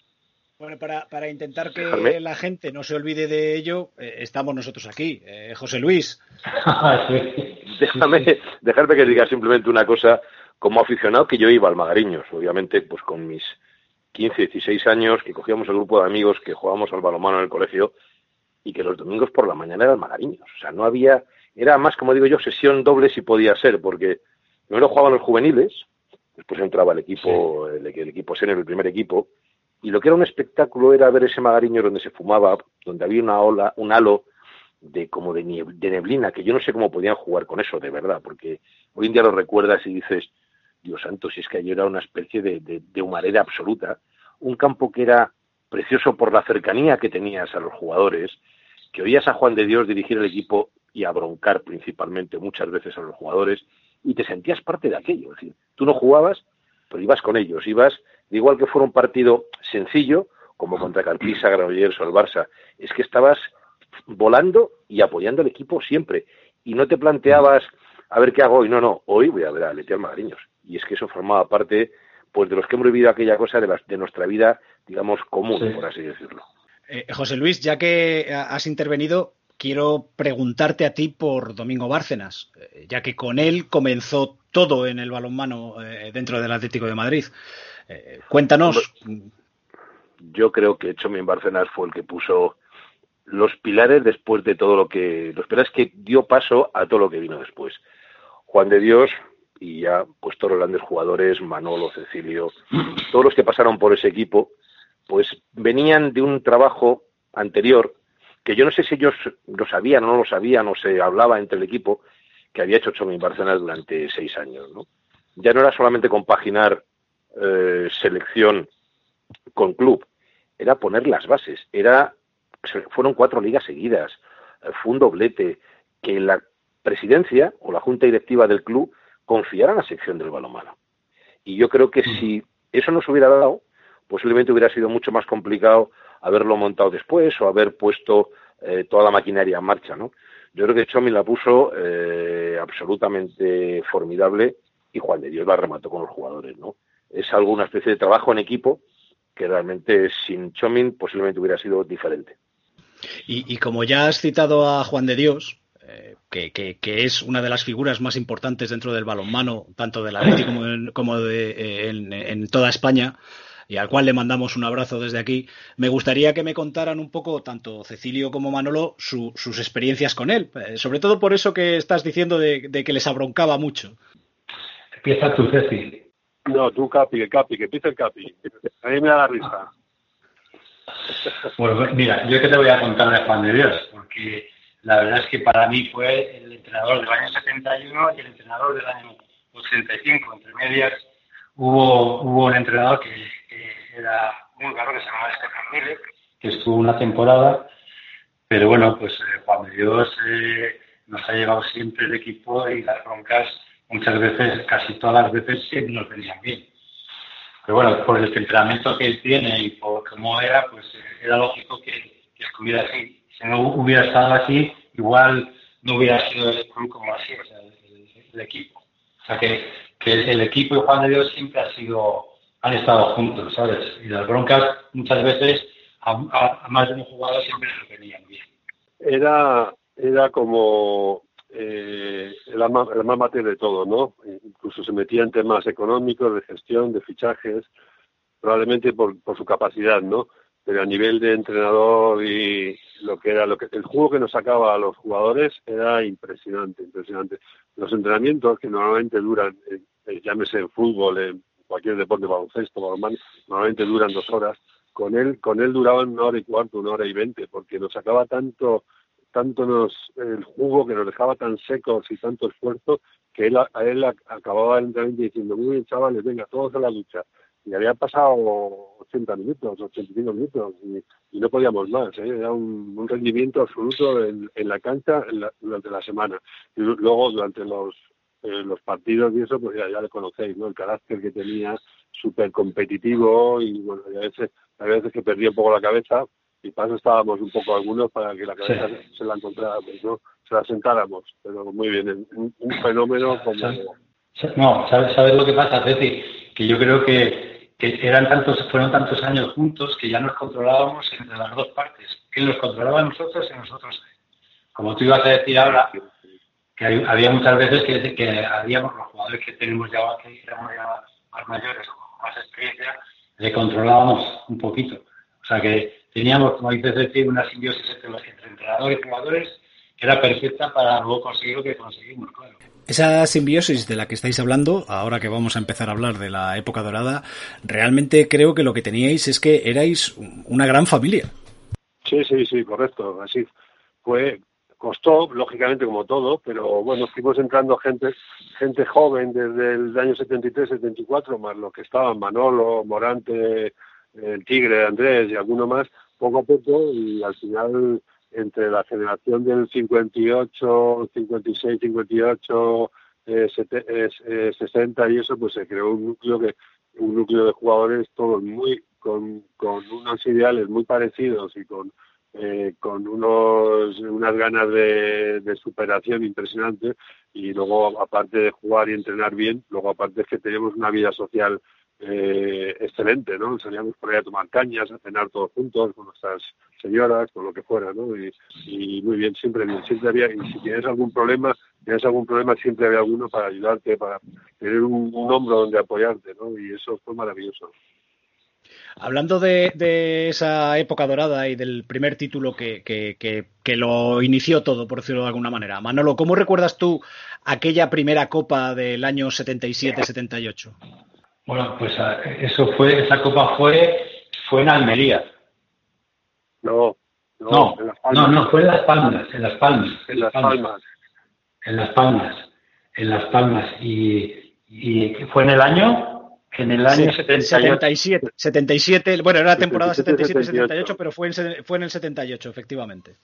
Bueno, para, para intentar que Déjame. la gente no se olvide de ello, eh, estamos nosotros aquí. Eh, José Luis, Sí. Déjame, dejarme que diga simplemente una cosa. Como aficionado que yo iba al Magariños, obviamente, pues con mis 15, 16 años, que cogíamos el grupo de amigos que jugábamos al balonmano en el colegio y que los domingos por la mañana eran Magariños. O sea, no había, era más, como digo yo, sesión doble si podía ser, porque primero jugaban los juveniles, después entraba el equipo, el, el equipo senior, el primer equipo, y lo que era un espectáculo era ver ese Magariño donde se fumaba, donde había una ola, un halo de como de, neblina, que yo no sé cómo podían jugar con eso, de verdad, porque hoy en día lo recuerdas y dices, Dios santo, si es que ayer era una especie de, de, de humareda absoluta, un campo que era precioso por la cercanía que tenías a los jugadores, que oías a Juan de Dios dirigir el equipo y a broncar principalmente muchas veces a los jugadores, y te sentías parte de aquello, es decir, tú no jugabas, pero ibas con ellos, ibas, igual que fuera un partido sencillo, como contra Carpisa, Granollers o el Barça, es que estabas volando y apoyando al equipo siempre. Y no te planteabas, a ver qué hago hoy. No, no, hoy voy a ver a Letial Magariños. Y es que eso formaba parte pues de los que hemos vivido aquella cosa de, las, de nuestra vida, digamos, común, Sí. por así decirlo. Eh, José Luis, ya que has intervenido, quiero preguntarte a ti por Domingo Bárcenas, eh, ya que con él comenzó todo en el balonmano eh, dentro del Atlético de Madrid. Eh, cuéntanos. Yo creo que Chomin Bárcenas fue el que puso los pilares después de todo lo que... Los pilares que dio paso a todo lo que vino después. Juan de Dios y ya pues todos los grandes jugadores, Manolo, Cecilio, todos los que pasaron por ese equipo, pues venían de un trabajo anterior que yo no sé si ellos lo sabían o no lo sabían o se hablaba entre el equipo que había hecho Chomin Bárcenas durante seis años, ¿no? Ya no era solamente compaginar eh, selección con club, era poner las bases, era fueron cuatro ligas seguidas, eh, fue un doblete, que la presidencia o la junta directiva del club confiara en la sección del balonmano. Y yo creo que si eso no se hubiera dado, posiblemente hubiera sido mucho más complicado haberlo montado después o haber puesto eh, toda la maquinaria en marcha, ¿no? Yo creo que Chomi la puso eh, absolutamente formidable y Juan de Dios la remató con los jugadores, ¿no? Es algo, una especie de trabajo en equipo que realmente sin Chomin posiblemente hubiera sido diferente. Y, y como ya has citado a Juan de Dios, eh, que, que- que es una de las figuras más importantes dentro del balonmano, tanto del Atlético como, en, como de, eh, en, en toda España, y al cual le mandamos un abrazo desde aquí, me gustaría que me contaran un poco, tanto Cecilio como Manolo, su- sus experiencias con él, eh, sobre todo por eso que estás diciendo de, de que les abroncaba mucho. Empieza tu Ceci. No, tú Capi, el Capi, que empiece el Capi. A mí me da la risa. Pues mira, yo que te voy a contar de Juan de Dios, porque la verdad es que para mí fue el entrenador del año 71 y el entrenador del año 85. Entre medias hubo, hubo un entrenador que, que era húngaro, que se llamaba Stefan Miller, que estuvo una temporada, pero bueno, pues eh, Juan de Dios eh, nos ha llevado siempre el equipo y las broncas muchas veces, casi todas las veces, sí nos venían bien. Pero bueno, por el temperamento que él tiene y por cómo era, pues era lógico que, que estuviera así. Si no hubiera estado así, igual no hubiera sido el club como así, o sea, el, equipo. O sea, que, que el, equipo y Juan de Dios siempre ha sido, han estado juntos, ¿sabes? Y las broncas muchas veces a, más de un jugador siempre se venían bien. Era, era como eh, el, alma, el de todo, ¿no? Incluso se metía en temas económicos, de gestión, de fichajes, probablemente por, por su capacidad, ¿no? Pero a nivel de entrenador y lo que era lo que el juego que nos sacaba a los jugadores era impresionante, impresionante. Los entrenamientos que normalmente duran, eh, llámese en fútbol, en cualquier deporte, baloncesto, balonmano, normalmente duran dos horas. Con él, con él duraban una hora y cuarto, una hora y veinte, porque nos sacaba tanto tanto nos, el jugo que nos dejaba tan secos y tanto esfuerzo que él, a él acababa el entrenamiento diciendo, muy bien chavales, venga, todos a la lucha. Y había pasado 80 minutos, 85 minutos y, no podíamos más. ¿eh? Era un, rendimiento absoluto en, la cancha durante la semana. Y luego durante los, eh, los partidos y eso, pues ya, ya le conocéis, ¿no? El carácter que tenía, súper competitivo y bueno, a veces, a veces que perdía un poco la cabeza, y para eso estábamos un poco algunos para que la cabeza se la encontráramos, ¿no? Se la sentáramos, pero muy bien, un, fenómeno como... No, ¿sabes, ¿sabes lo que pasa, Ceci? Que yo creo que, que eran tantos, fueron tantos años juntos que ya nos controlábamos entre las dos partes. Él nos controlaba a nosotros y nosotros. Como tú ibas a decir ahora, que había muchas veces que, que habíamos los jugadores que tenemos ya, que éramos ya más mayores con más experiencia, le controlábamos un poquito. O sea que teníamos, como dices, decir, una simbiosis entre, entrenadores y jugadores que era perfecta para luego conseguir lo que conseguimos, claro. Esa simbiosis de la que estáis hablando, ahora que vamos a empezar a hablar de la época dorada, realmente creo que lo que teníais es que erais una gran familia. Sí, sí, sí, correcto, así fue. Costó, lógicamente, como todo, pero bueno, fuimos entrando gente, gente joven desde el año 73, 74, más lo que estaban Manolo, Morante, el Tigre, Andrés y alguno más, poco a poco, y al final, entre la generación del 58, 56, 58, eh, 60 y eso, pues se creó un núcleo que un núcleo de jugadores todos muy con, con unos ideales muy parecidos y con eh, con unos unas ganas de, de, superación impresionantes y luego aparte de jugar y entrenar bien luego aparte es que tenemos una vida social eh, excelente, ¿no? Salíamos por ahí a tomar cañas, a cenar todos juntos con nuestras señoras, con lo que fuera, ¿no? Y, muy bien, siempre bien, siempre había, y si tienes algún problema, tienes algún problema, siempre había alguno para ayudarte, para tener un, hombro donde apoyarte, ¿no? Y eso fue maravilloso. Hablando de, esa época dorada y del primer título que, que, que, lo inició todo, por decirlo de alguna manera, Manolo, ¿cómo recuerdas tú aquella primera copa del año 77-78? Bueno, pues ah, eso fue, esa copa fue, fue en Almería. No, no, no, no, fue en Las Palmas, en Las Palmas. En Las Palmas. En Las Palmas, en Las Palmas. Y, y fue en el año, en el año 77. 77, bueno, era la temporada 77-78, pero fue en, fue en el 78, efectivamente.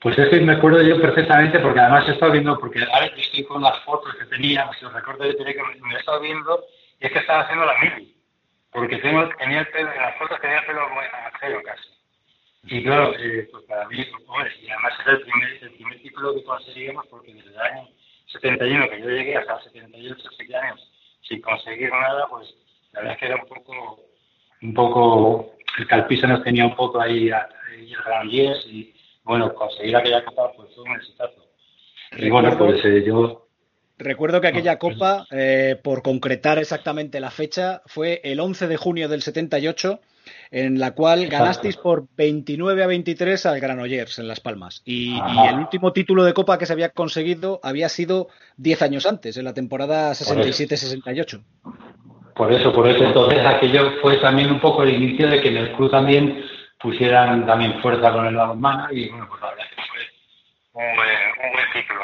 Pues es que me acuerdo yo perfectamente, porque además he estado viendo, porque ahora yo estoy con las fotos que tenía, si os recuerdo yo tenía que me he estado viendo, y es que estaba haciendo la mili, porque tengo, tenía el pelo, en las fotos tenía el pelo feo casi. Y claro, eh, pues para mí, pues, y además era el primer, el primer título que conseguimos, porque desde el año 71 que yo llegué hasta el 78, 7 años, sin conseguir nada, pues la verdad es que era un poco, un poco, el Calpisa nos tenía un poco ahí, ahí el Granollers y bueno, conseguir aquella copa pues fue un exitazo. Y bueno, pues eh, yo... Recuerdo que aquella copa, eh, por concretar exactamente la fecha, fue el 11 de junio del 78, en la cual ganasteis por 29 a 23 al Granollers en Las Palmas. Y, y, el último título de copa que se había conseguido había sido 10 años antes, en la temporada 67-68. Por eso, por eso, entonces aquello fue también un poco el inicio de que en el club también pusieran también fuerza con el balonmano y bueno, pues la verdad que fue un buen, ciclo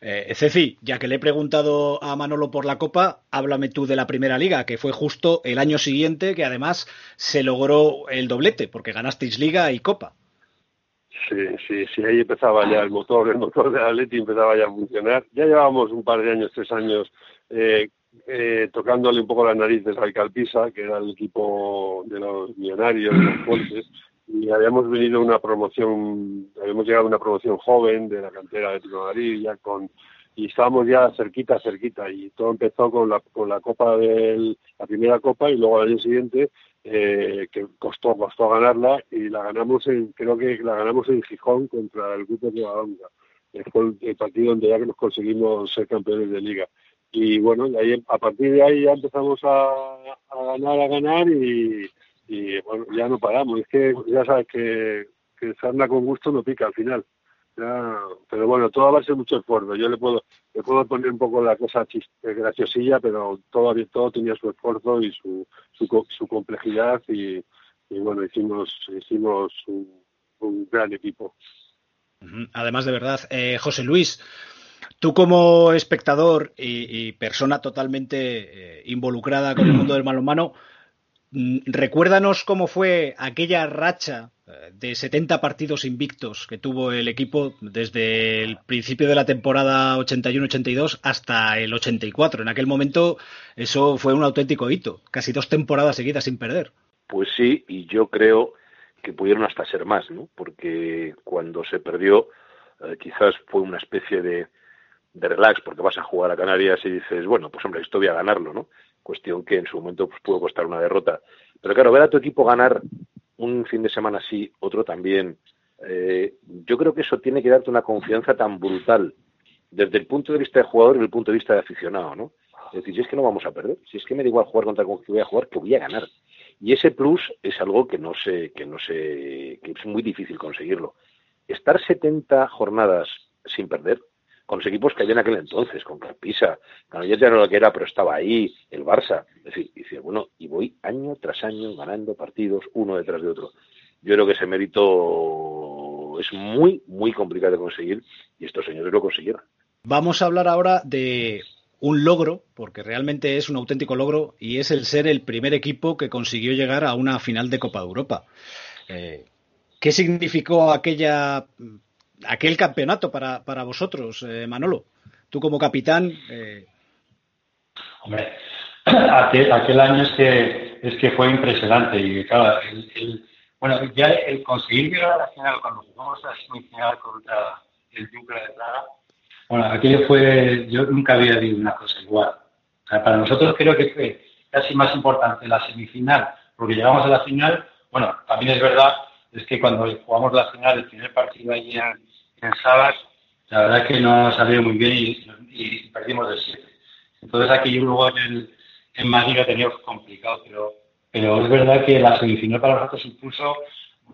eh, Ceci, ya que le he preguntado a Manolo por la Copa, háblame tú de la Primera Liga, que fue justo el año siguiente que además se logró el doblete, porque ganasteis Liga y Copa. Sí, sí, sí, ahí empezaba ya el motor, el motor de Atleti empezaba ya a funcionar. Ya llevábamos un par de años, tres años, eh, eh, tocándole un poco las narices al Calpisa, que era el equipo de los millonarios, de los fuertes, y habíamos venido una promoción, habíamos llegado a una promoción joven de la cantera de Tino ya con y estábamos ya cerquita, cerquita, y todo empezó con la, con la copa del, la primera copa y luego al año siguiente, eh, que costó, costó ganarla y la ganamos en, creo que la ganamos en Gijón contra el grupo de Badonga. Fue el partido donde ya que nos conseguimos ser campeones de liga. Y bueno, ahí, a partir de ahí ya empezamos a, a ganar, a ganar y, y bueno, ya no paramos. Es que ya sabes que, que sarna con gusto no pica al final pero bueno, todo va a ser mucho esfuerzo. Yo le puedo, le puedo poner un poco la cosa eh, graciosilla, pero todo, todo tenía su esfuerzo y su, su, complejidad y, bueno, hicimos, hicimos un, gran equipo. Además, de verdad, eh, José Luis, tú como espectador y, persona totalmente eh, involucrada con el mundo del balonmano, mm, recuérdanos cómo fue aquella racha de 70 partidos invictos que tuvo el equipo desde el principio de la temporada 81-82 hasta el 84. En aquel momento eso fue un auténtico hito, casi dos temporadas seguidas sin perder. Pues sí, y yo creo que pudieron hasta ser más, ¿no? Porque cuando se perdió eh, quizás fue una especie de, de relax porque vas a jugar a Canarias y dices, bueno, pues hombre, esto voy a ganarlo, ¿no? Cuestión que en su momento pues, pudo costar una derrota. Pero claro, ver a tu equipo ganar un fin de semana sí, otro también. Eh, yo creo que eso tiene que darte una confianza tan brutal desde el punto de vista de jugador y el punto de vista de aficionado, ¿no? Es decir, si es que no vamos a perder, si es que me da igual jugar contra con que voy a jugar, que voy a ganar. Y ese plus es algo que no sé, que no sé, que es muy difícil conseguirlo. Estar 70 jornadas sin perder, con los equipos que había en aquel entonces, con Carpisa, ya no lo que era, pero estaba ahí, el Barça. Es decir, y bueno, y voy año tras año ganando partidos uno detrás de otro. Yo creo que ese mérito es muy, muy complicado de conseguir y estos señores lo consiguieron. Vamos a hablar ahora de un logro, porque realmente es un auténtico logro, y es el ser el primer equipo que consiguió llegar a una final de Copa de Europa. Eh, ¿Qué significó aquella aquel campeonato para, para vosotros, eh, Manolo? Tú como capitán. Eh... Hombre, aquel, aquel, año es que, es que fue impresionante y claro, el, bueno, ya el conseguir llegar a la final cuando jugamos la semifinal contra el Duque de Praga, bueno, aquello fue, yo nunca había visto una cosa igual. para nosotros creo que fue casi más importante la semifinal, porque llegamos a la final, bueno, también es verdad, es que cuando jugamos la final, el primer partido allí en, en Sabas, la verdad es que no salió muy bien y, perdimos de 7. Entonces aquí luego en, en Madrid lo tenía complicado, pero, pero es verdad que la semifinal para nosotros impuso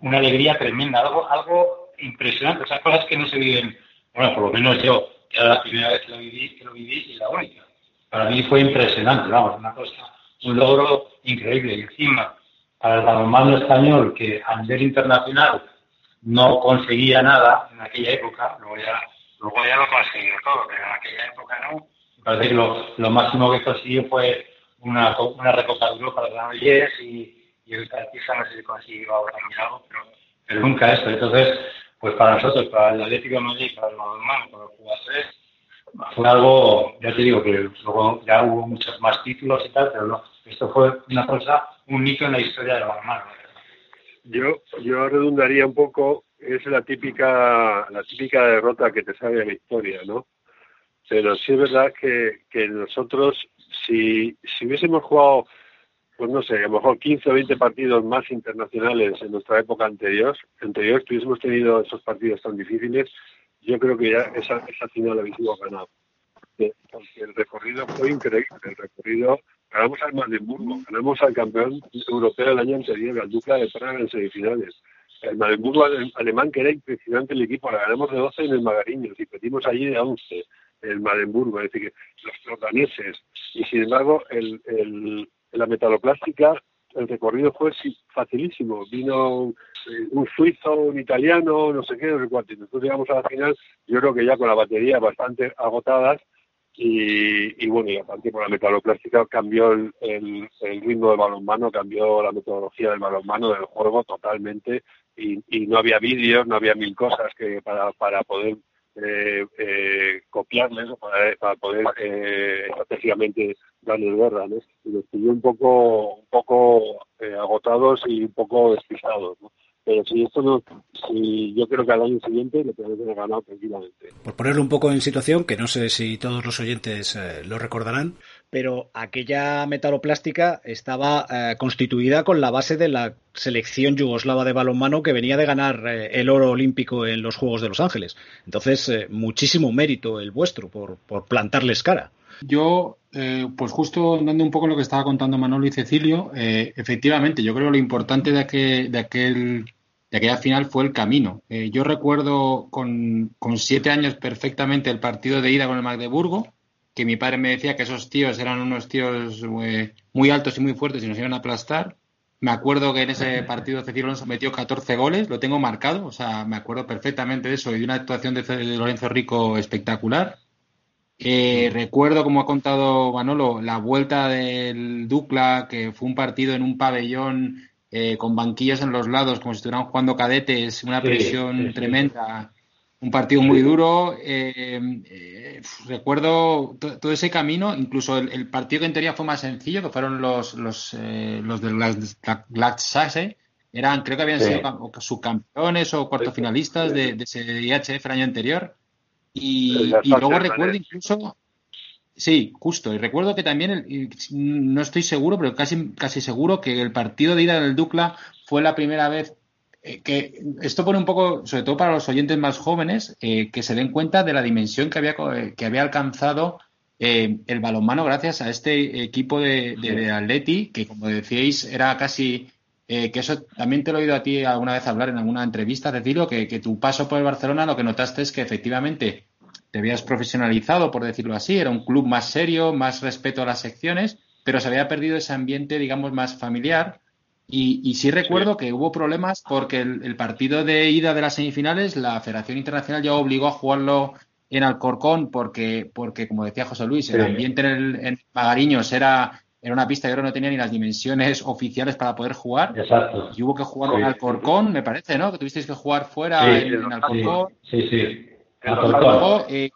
una alegría tremenda, algo, algo impresionante, esas cosas que no se viven, bueno, por lo menos yo, que era la primera vez que lo viví, que lo viví y la única. Para mí fue impresionante, vamos, una cosa, un logro increíble. Y encima, para el balonmano español, que a nivel internacional no conseguía nada en aquella época, luego ya, luego ya lo consiguió todo, pero en aquella época no. Me parece que lo, máximo que consiguió fue una, una recopa de para Granollers y, y el Cartisa no sé si consiguió ahora algo, pero, pero nunca eso. Entonces, pues para nosotros, para el Atlético de Madrid, para el Madrid, para los jugadores, fue algo, ya te digo que luego ya hubo muchos más títulos y tal, pero no, esto fue una cosa, un hito en la historia del balonmano. Yo, yo redundaría un poco, es la típica, la típica derrota que te sabe a la historia, ¿no? Pero sí es verdad que, que nosotros, si, si hubiésemos jugado, pues no sé, a lo mejor 15 o 20 partidos más internacionales en nuestra época anterior, anterior, tuviésemos tenido esos partidos tan difíciles, yo creo que ya esa, esa final la hubiésemos ganado. Porque el recorrido fue increíble, el recorrido ganamos al Magdeburgo, ganamos al campeón europeo el año anterior, al Dukla de Praga en semifinales. El Magdeburgo alemán, que era impresionante el equipo, la ganamos de 12 en el Magariños y perdimos allí de 11 el Magdeburgo, es decir, que los daneses. Y sin embargo, el, el, la metaloplástica, el recorrido fue facilísimo. Vino eh, un suizo, un italiano, no sé qué, no sé cuánto. Nosotros llegamos a la final, yo creo que ya con la batería bastante agotadas, y, bueno, y aparte por la metaloplástica cambió el, el, ritmo del balonmano, cambió la metodología del balonmano, del juego totalmente, y, y no había vídeos, no había mil cosas que para, para poder eh, eh, copiarles o para, para poder eh, estratégicamente darles guerra, ¿no? Y un poco, un poco eh, agotados y un poco despistados, ¿no? Pero si esto no, si yo creo que al año siguiente le podemos haber ganado tranquilamente. Por ponerlo un poco en situación, que no sé si todos los oyentes eh, lo recordarán, pero aquella metaloplástica estaba eh, constituida con la base de la selección yugoslava de balonmano que venía de ganar eh, el oro olímpico en los Juegos de Los Ángeles. Entonces, muchísimo mérito el vuestro por, por plantarles cara. Yo, pues justo dando un poco lo que estaba contando Manolo y Cecilio, efectivamente, yo creo que lo importante de aquel, de aquel de aquella final fue el camino. Eh, yo recuerdo con, siete años perfectamente el partido de ida con el Magdeburgo, que mi padre me decía que esos tíos eran unos tíos eh, muy, altos y muy fuertes y nos iban a aplastar. Me acuerdo que en ese partido Cecilio Alonso metió 14 goles, lo tengo marcado, o sea, me acuerdo perfectamente de eso y de una actuación de, Lorenzo Rico espectacular. Eh, recuerdo, como ha contado Manolo, la vuelta del Dukla, que fue un partido en un pabellón eh, con banquillas en los lados, como si estuvieran jugando cadetes, una presión tremenda, un partido muy duro. Eh, eh, recuerdo todo ese camino, incluso el, partido que en teoría fue más sencillo, que fueron los, los, los del Gladsaxe, eran, creo que habían sido subcampeones o cuartofinalistas de, de ese IHF el año anterior. Y, y luego recuerdo incluso Sí, justo. Y recuerdo que también, no estoy seguro, pero casi, casi seguro que el partido de ida del Ducla fue la primera vez eh, que esto pone un poco, sobre todo para los oyentes más jóvenes, eh, que se den cuenta de la dimensión que había, que había alcanzado eh, el balonmano gracias a este equipo de, Atleti, que como decíais era casi, que eso también te lo he oído a ti alguna vez hablar en alguna entrevista, Cecilio, que, que tu paso por el Barcelona lo que notaste es que efectivamente te habías profesionalizado, por decirlo así, era un club más serio, más respeto a las secciones, pero se había perdido ese ambiente, digamos, más familiar. Y, sí recuerdo que hubo problemas porque el, partido de ida de las semifinales, la Federación Internacional ya obligó a jugarlo en Alcorcón porque, porque como decía José Luis, el ambiente en, el, en Magariños era, era una pista que ahora no tenía ni las dimensiones oficiales para poder jugar. Exacto. Y hubo que jugar en Alcorcón, me parece, ¿no? Que tuvisteis que jugar fuera en, Alcorcón. Sí, sí. Eh,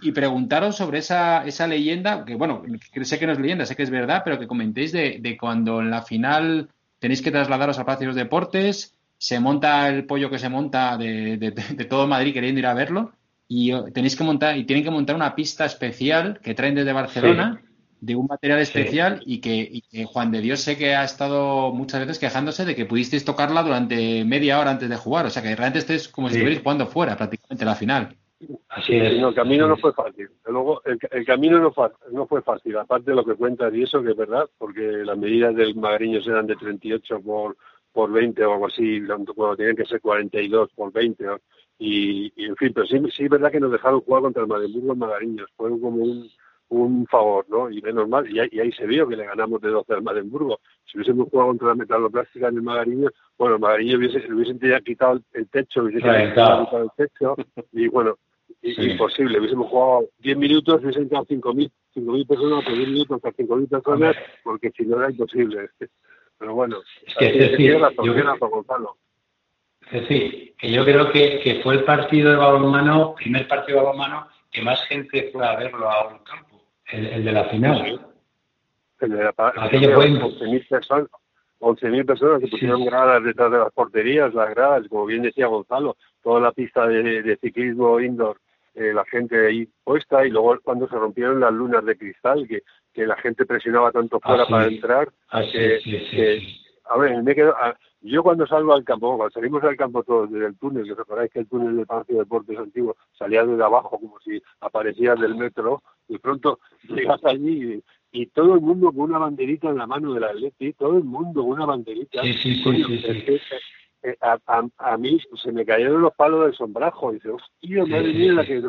y preguntaron sobre esa, esa leyenda, que bueno, sé que no es leyenda, sé que es verdad, pero que comentéis de, cuando en la final tenéis que trasladaros a Palacio de los Deportes, se monta el pollo que se monta de, todo Madrid queriendo ir a verlo, y tenéis que montar, y tienen que montar una pista especial que traen desde Barcelona. De un material especial y, que, Juan de Dios sé que ha estado muchas veces quejándose de que pudisteis tocarla durante media hora antes de jugar. O sea que realmente estés como si estuvierais jugando fuera prácticamente la final. Así es. el camino no fue fácil. Luego, el, camino no fue, no fue fácil, aparte de lo que cuentas y eso, que es verdad, porque las medidas del Magariños eran de 38 por, por 20 o algo así, cuando tenían que ser 42 por 20. Y, y, en fin, pero sí, sí es verdad que nos dejaron jugar contra el Magdeburgo en Magariños. Fue como un, un favor, ¿no? Y menos mal, y, ahí se vio que le ganamos de 12 al Mademburgo. Si hubiésemos jugado contra la metaloplástica en el Magariño, bueno, el Magariño hubiese, hubiesen ya quitado el techo, hubiese quitado el techo, y bueno, imposible. Hubiésemos jugado 10 minutos, hubiesen quedado 5.000 personas, por 10 minutos hasta 5.000 personas, porque si no era imposible. Pero bueno, es que es decir, yo creo, Gonzalo. Es decir, que yo creo que, que fue el partido de balonmano, primer partido de balonmano, que más gente fue a verlo a un campo. El, de la final. El de la, 11.000 personas, 11.000 personas que pusieron gradas detrás de las porterías, las gradas, como bien decía Gonzalo, toda la pista de, ciclismo indoor, eh, la gente ahí puesta y luego cuando se rompieron las lunas de cristal, que, que la gente presionaba tanto fuera para entrar, que, a ver, me quedo, yo cuando salgo al campo, cuando salimos al campo todos desde el túnel, que recordáis que el túnel del Palacio de Deportes antiguo salía desde abajo como si aparecía del metro, y pronto llegas allí y, todo el mundo con una banderita en la mano del Atleti, todo el mundo con una banderita. Sí, sí, sí, eh, a, a, mí se me cayeron los palos del sombrajo. Y dice, hostia, madre mía, la que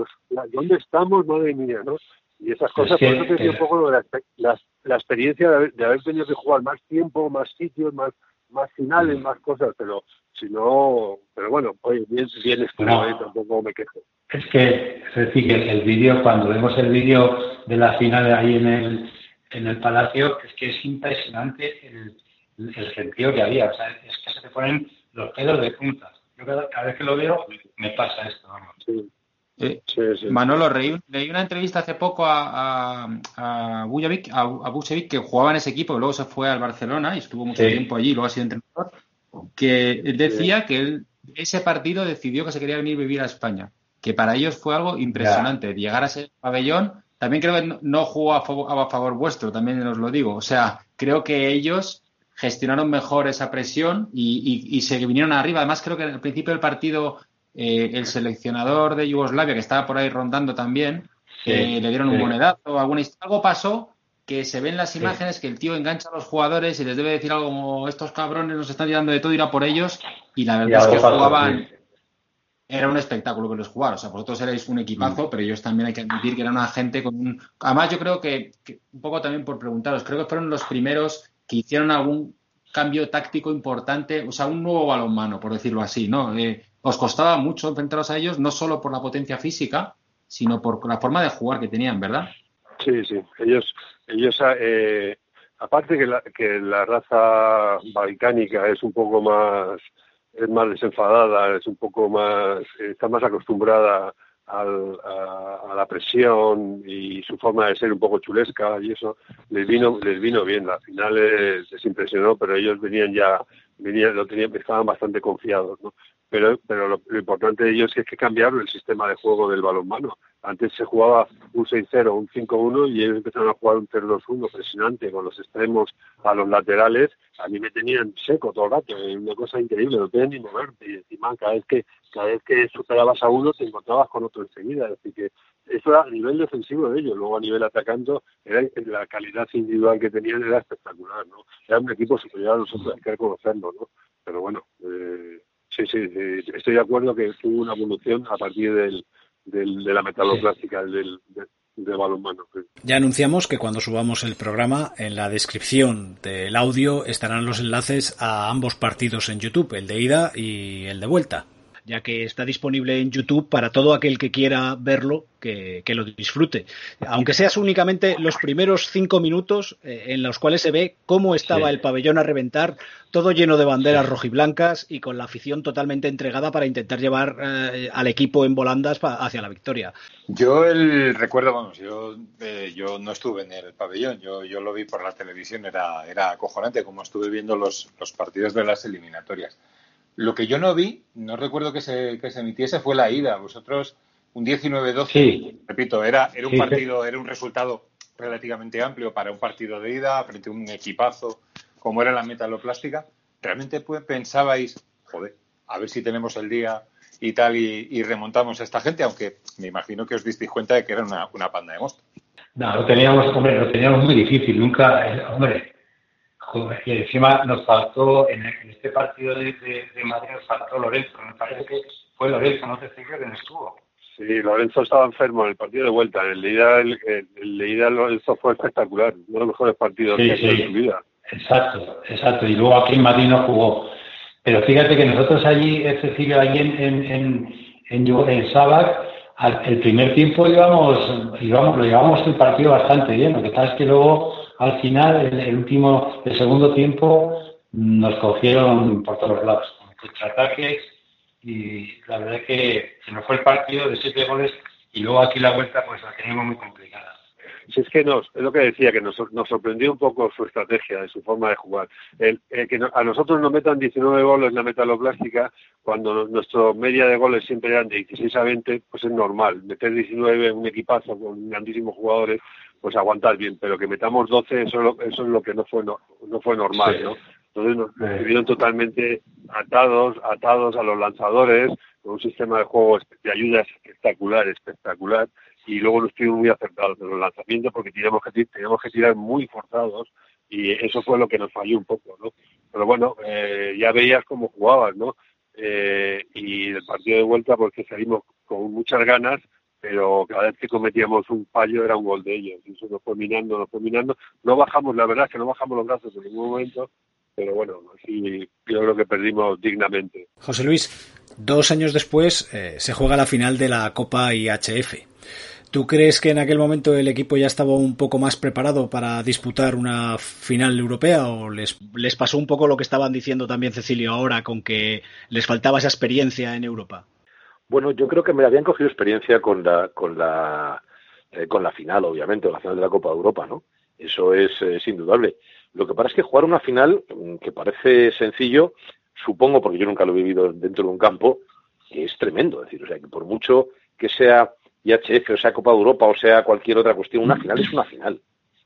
¿dónde estamos, madre mía? ¿no? Y esas cosas, por eso te un poco la, la, experiencia de haber, de haber tenido que jugar más tiempo, más sitios, más más finales, más cosas, pero Si no, pero bueno, pues bien, bien estuvo, No. ¿eh? tampoco me quejo. Es que, es decir, que el vídeo, cuando vemos el vídeo de la final ahí en el, en el Palacio, es que es impresionante el, el sentido que había. O sea, es que se te ponen los pelos de punta. Yo cada, cada vez que lo veo, me pasa esto, vamos. Sí, Eh, sí, sí. Manolo, leí, leí una entrevista hace poco a, a, a Bujovic, a, a Vucevic, que jugaba en ese equipo, y luego se fue al Barcelona y estuvo mucho tiempo allí, luego ha sido entrenador, que decía que él, ese partido decidió que se quería venir a vivir a España, que para ellos fue algo impresionante, llegar a ese pabellón, también creo que no, no jugó a favor, a favor vuestro, también os lo digo, o sea, creo que ellos gestionaron mejor esa presión y, y- y se vinieron arriba, además creo que al principio del partido eh, el seleccionador de Yugoslavia, que estaba por ahí rondando también, Sí, eh, le dieron sí. un monedazo, alguna algo pasó que se ven las Sí. imágenes que el tío engancha a los jugadores y les debe decir algo como estos cabrones nos están tirando de todo, ir a por ellos y la Y verdad es que jugaban, era un espectáculo que los jugaron. O sea, vosotros erais un Mm. equipazo, pero ellos también hay que admitir que era una gente con un. Además, yo creo que, que, un poco también por preguntaros, creo que fueron los primeros que hicieron algún cambio táctico importante, o sea, un nuevo balonmano, por decirlo así, ¿no? Eh, os costaba mucho enfrentaros a ellos, no solo por la potencia física, sino por la forma de jugar que tenían, ¿verdad? Sí, sí. Ellos, ellos eh, aparte que la, que la raza balcánica es un poco más, es más desenfadada, es un poco más, está más acostumbrada al- a, la presión y su forma de ser un poco chulesca y eso les vino, les vino bien. La final les, les impresionó, pero ellos venían ya, venían, lo tenían, estaban bastante confiados, ¿no? Pero, pero lo, importante de ellos es que cambiaron el sistema de juego del balonmano. Antes se jugaba un 6-0, un 5-1 y ellos empezaron a jugar un 3-2-1 presionante con los extremos a los laterales. A mí me tenían seco todo el rato, una cosa increíble, no podían ni moverte. Y encima cada vez que cada vez que superabas a uno te encontrabas con otro enseguida. Así que eso era a nivel defensivo de ellos. Luego a nivel atacando, era, la calidad individual que tenían era espectacular. ¿no? Era un equipo superior a nosotros, hay que reconocerlo. ¿no? Pero bueno, eh, sí, sí, sí, estoy de acuerdo que hubo una evolución a partir del, del, de la metaloplástica del, del, del balonmano. sí. Ya anunciamos que cuando subamos el programa, en la descripción del audio estarán los enlaces a ambos partidos en YouTube, el de ida y el de vuelta. Ya que está disponible en YouTube para todo aquel que quiera verlo, que, que lo disfrute. Aunque seas únicamente los primeros cinco minutos eh, en los cuales se ve cómo estaba Sí. el pabellón a reventar, todo lleno de banderas rojiblancas y con la afición totalmente entregada para intentar llevar eh, al equipo en volandas hacia la victoria. Yo el recuerdo, vamos, yo, eh, yo no estuve en el pabellón, yo, yo lo vi por la televisión, era, era acojonante como estuve viendo los, los partidos de las eliminatorias. Lo que yo no vi, no recuerdo que se, que se emitiese, fue la ida. Vosotros, un 19-12, Sí. repito, era, era un Sí, partido, era un resultado relativamente amplio para un partido de ida frente a un equipazo como era la metaloplástica. ¿Realmente pues, pensabais, joder, a ver si tenemos el día y tal y, y remontamos a esta gente? Aunque me imagino que os disteis cuenta de que era una, una panda de monstruos. No, lo teníamos, hombre, lo teníamos muy difícil, nunca, eh, hombre, joder, y encima nos faltó, en, este partido de, de, de Madrid nos faltó Lorenzo, me parece que fue Lorenzo, no te sé que no estuvo. Sí, Lorenzo estaba enfermo en el partido de vuelta. En el de ida, el, el- ida Lorenzo fue espectacular. Uno de los mejores partidos Sí, que ha hecho sí. en su vida. Exacto, exacto, y luego aquí en Madrid no jugó. Pero fíjate que nosotros allí, es decir, allí en, en, en, en, en Sabac, al- el primer tiempo íbamos, íbamos, lo llevamos el partido bastante bien, lo que pasa es que luego al final, el, el último, el segundo tiempo, nos cogieron por todos lados, con contraataques, y la verdad es que se nos fue el partido de siete goles, y luego aquí la vuelta pues la teníamos muy complicada. Si es que nos, es lo que decía, que nos, nos sorprendió un poco su estrategia, de su forma de jugar. El, que no- a nosotros nos metan 19 goles en la metaloplástica, cuando no- nuestro media de goles siempre eran de 16 a 20, pues es normal. Meter 19 en un equipazo con grandísimos jugadores, pues aguantar bien, pero que metamos 12, eso es lo, eso es lo que no fue, no, no fue normal, Sí. ¿no? Entonces nos, nos Sí. tuvieron totalmente atados, atados a los lanzadores, con un sistema de juego de ayuda espectacular, espectacular, y luego no estuvimos muy acertados en los lanzamientos porque teníamos que, teníamos que tirar muy forzados y eso fue lo que nos falló un poco, ¿no? Pero bueno, eh, ya veías cómo jugabas, ¿no? Eh, y el partido de vuelta porque salimos con muchas ganas, pero cada vez que cometíamos un fallo era un gol de ellos. Y eso nos fue minando, nos fue minando. No bajamos, la verdad es que no bajamos los brazos en ningún momento, pero bueno, sí, yo creo que perdimos dignamente. José Luis, dos años después eh, se juega la final de la Copa IHF. ¿Tú crees que en aquel momento el equipo ya estaba un poco más preparado para disputar una final europea o les, les pasó un poco lo que estaban diciendo también Cecilio ahora con que les faltaba esa experiencia en Europa? Bueno, yo creo que me habían cogido experiencia con la con la eh, con la final, obviamente, la final de la Copa de Europa, ¿no? Eso es, indudable. Lo que pasa es que jugar una final, mm, que parece sencillo, supongo, porque yo nunca lo he vivido dentro de un campo, es tremendo. Es decir, o sea, que por mucho que sea IHF, o sea Copa de Europa, o sea cualquier otra cuestión, una final es una final.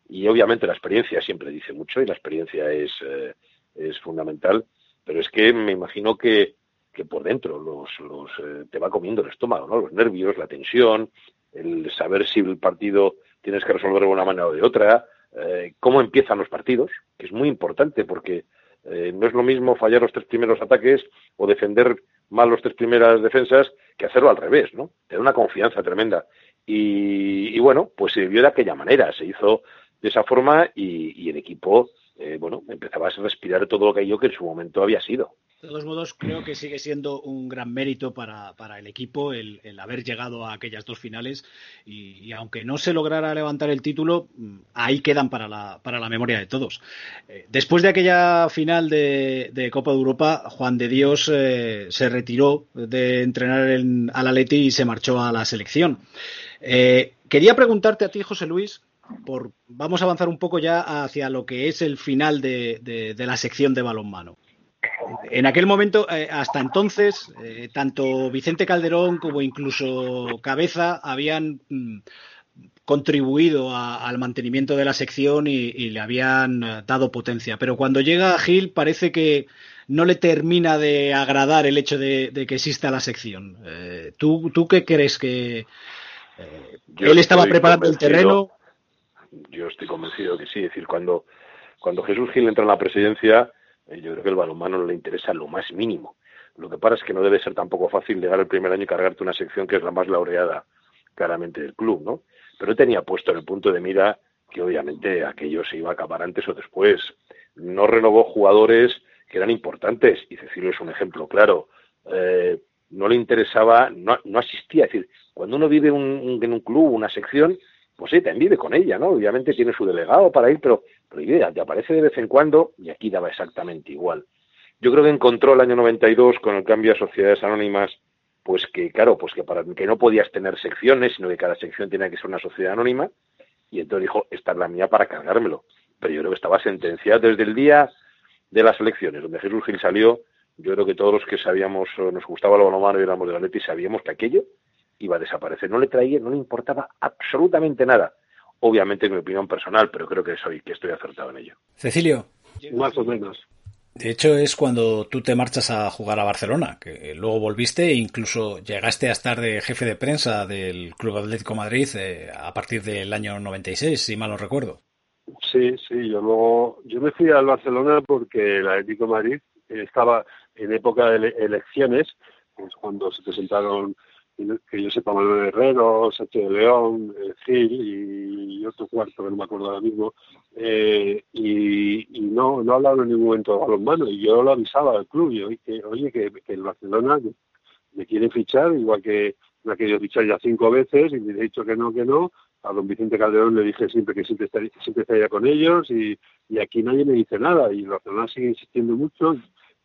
Y obviamente la experiencia siempre dice mucho y la experiencia es, eh, es fundamental, pero es que me imagino que, que por dentro los, los eh, te va comiendo el estómago, ¿no? Los nervios, la tensión, el saber si el partido tienes que resolverlo de una manera o de otra, eh, cómo empiezan los partidos, que es muy importante porque eh, no es lo mismo fallar los tres primeros ataques o defender mal los tres primeras defensas que hacerlo al revés, ¿no? Tener una confianza tremenda. Y, bueno, pues se vivió de aquella manera, se hizo de esa forma y, y el equipo, eh, bueno, empezaba a respirar todo lo que yo que en su momento había sido. De todos modos, creo que sigue siendo un gran mérito para, para el equipo el, haber llegado a aquellas dos finales y, aunque no se lograra levantar el título, mm, ahí quedan para la, para la memoria de todos. Eh, después de aquella final de, Copa de Europa, Juan de Dios eh, se retiró de entrenar en, al Atleti y se marchó a la selección. Quería preguntarte a ti, José Luis, por, vamos a avanzar un poco ya hacia lo que es el final de, de, de la sección de balonmano. En aquel momento, eh, hasta entonces, eh, tanto Vicente Calderón como incluso Cabeza habían mm, contribuido a, al mantenimiento de la sección y, y, le habían eh, dado potencia. Pero cuando llega Gil parece que no le termina de agradar el hecho de, de que exista la sección. Eh, ¿tú, ¿tú, qué crees que él estaba preparando el terreno? Yo estoy convencido que sí. Es decir, cuando, cuando Jesús Gil entra en la presidencia eh, yo creo que el balonmano no le interesa lo más mínimo. Lo que pasa es que no debe ser tampoco fácil llegar el primer año y cargarte una sección que es la más laureada claramente del club, ¿no? Pero tenía puesto en el punto de mira que obviamente aquello se iba a acabar antes o después. No renovó jugadores que eran importantes, y Cecilio es un ejemplo claro. Eh, no le interesaba, no, no, asistía. Es decir, cuando uno vive un, un, en un club, una sección, pues sí, también vive con ella, ¿no? Obviamente tiene su delegado para ir, pero, pero idea, te aparece de vez en cuando y aquí daba exactamente igual. Yo creo que encontró el año 92 con el cambio a sociedades anónimas, pues que, claro, pues que para que no podías tener secciones, sino que cada sección tenía que ser una sociedad anónima, y entonces dijo, esta es la mía para cargármelo. Pero yo creo que estaba sentenciado desde el día de las elecciones, donde Jesús Gil salió, yo creo que todos los que sabíamos, nos gustaba el balonmano y éramos de la Leti, sabíamos que aquello iba a desaparecer. No le traía, no le importaba absolutamente nada. Obviamente, en mi opinión personal, pero creo que soy que estoy acertado en ello. Cecilio. Más o menos. De hecho, es cuando tú te marchas a jugar a Barcelona, que luego volviste e incluso llegaste a estar de jefe de prensa del Club Atlético Madrid eh, a partir del año 96, si mal no recuerdo. Sí, sí, yo luego, yo me fui al Barcelona porque el Atlético Madrid estaba en época de elecciones, pues cuando se presentaron que yo sepa Manuel Herrero, Sánchez de León, eh, Gil y, otro cuarto que no me acuerdo ahora mismo, eh, y, no no hablaron en ningún momento de balonmano y yo lo avisaba al club y que oye que, que el Barcelona me quiere fichar igual que me ha querido fichar ya cinco veces y me he dicho que no que no a don Vicente Calderón le dije siempre que siempre estaría, siempre estaría con ellos y, y aquí nadie me dice nada y el Barcelona sigue insistiendo mucho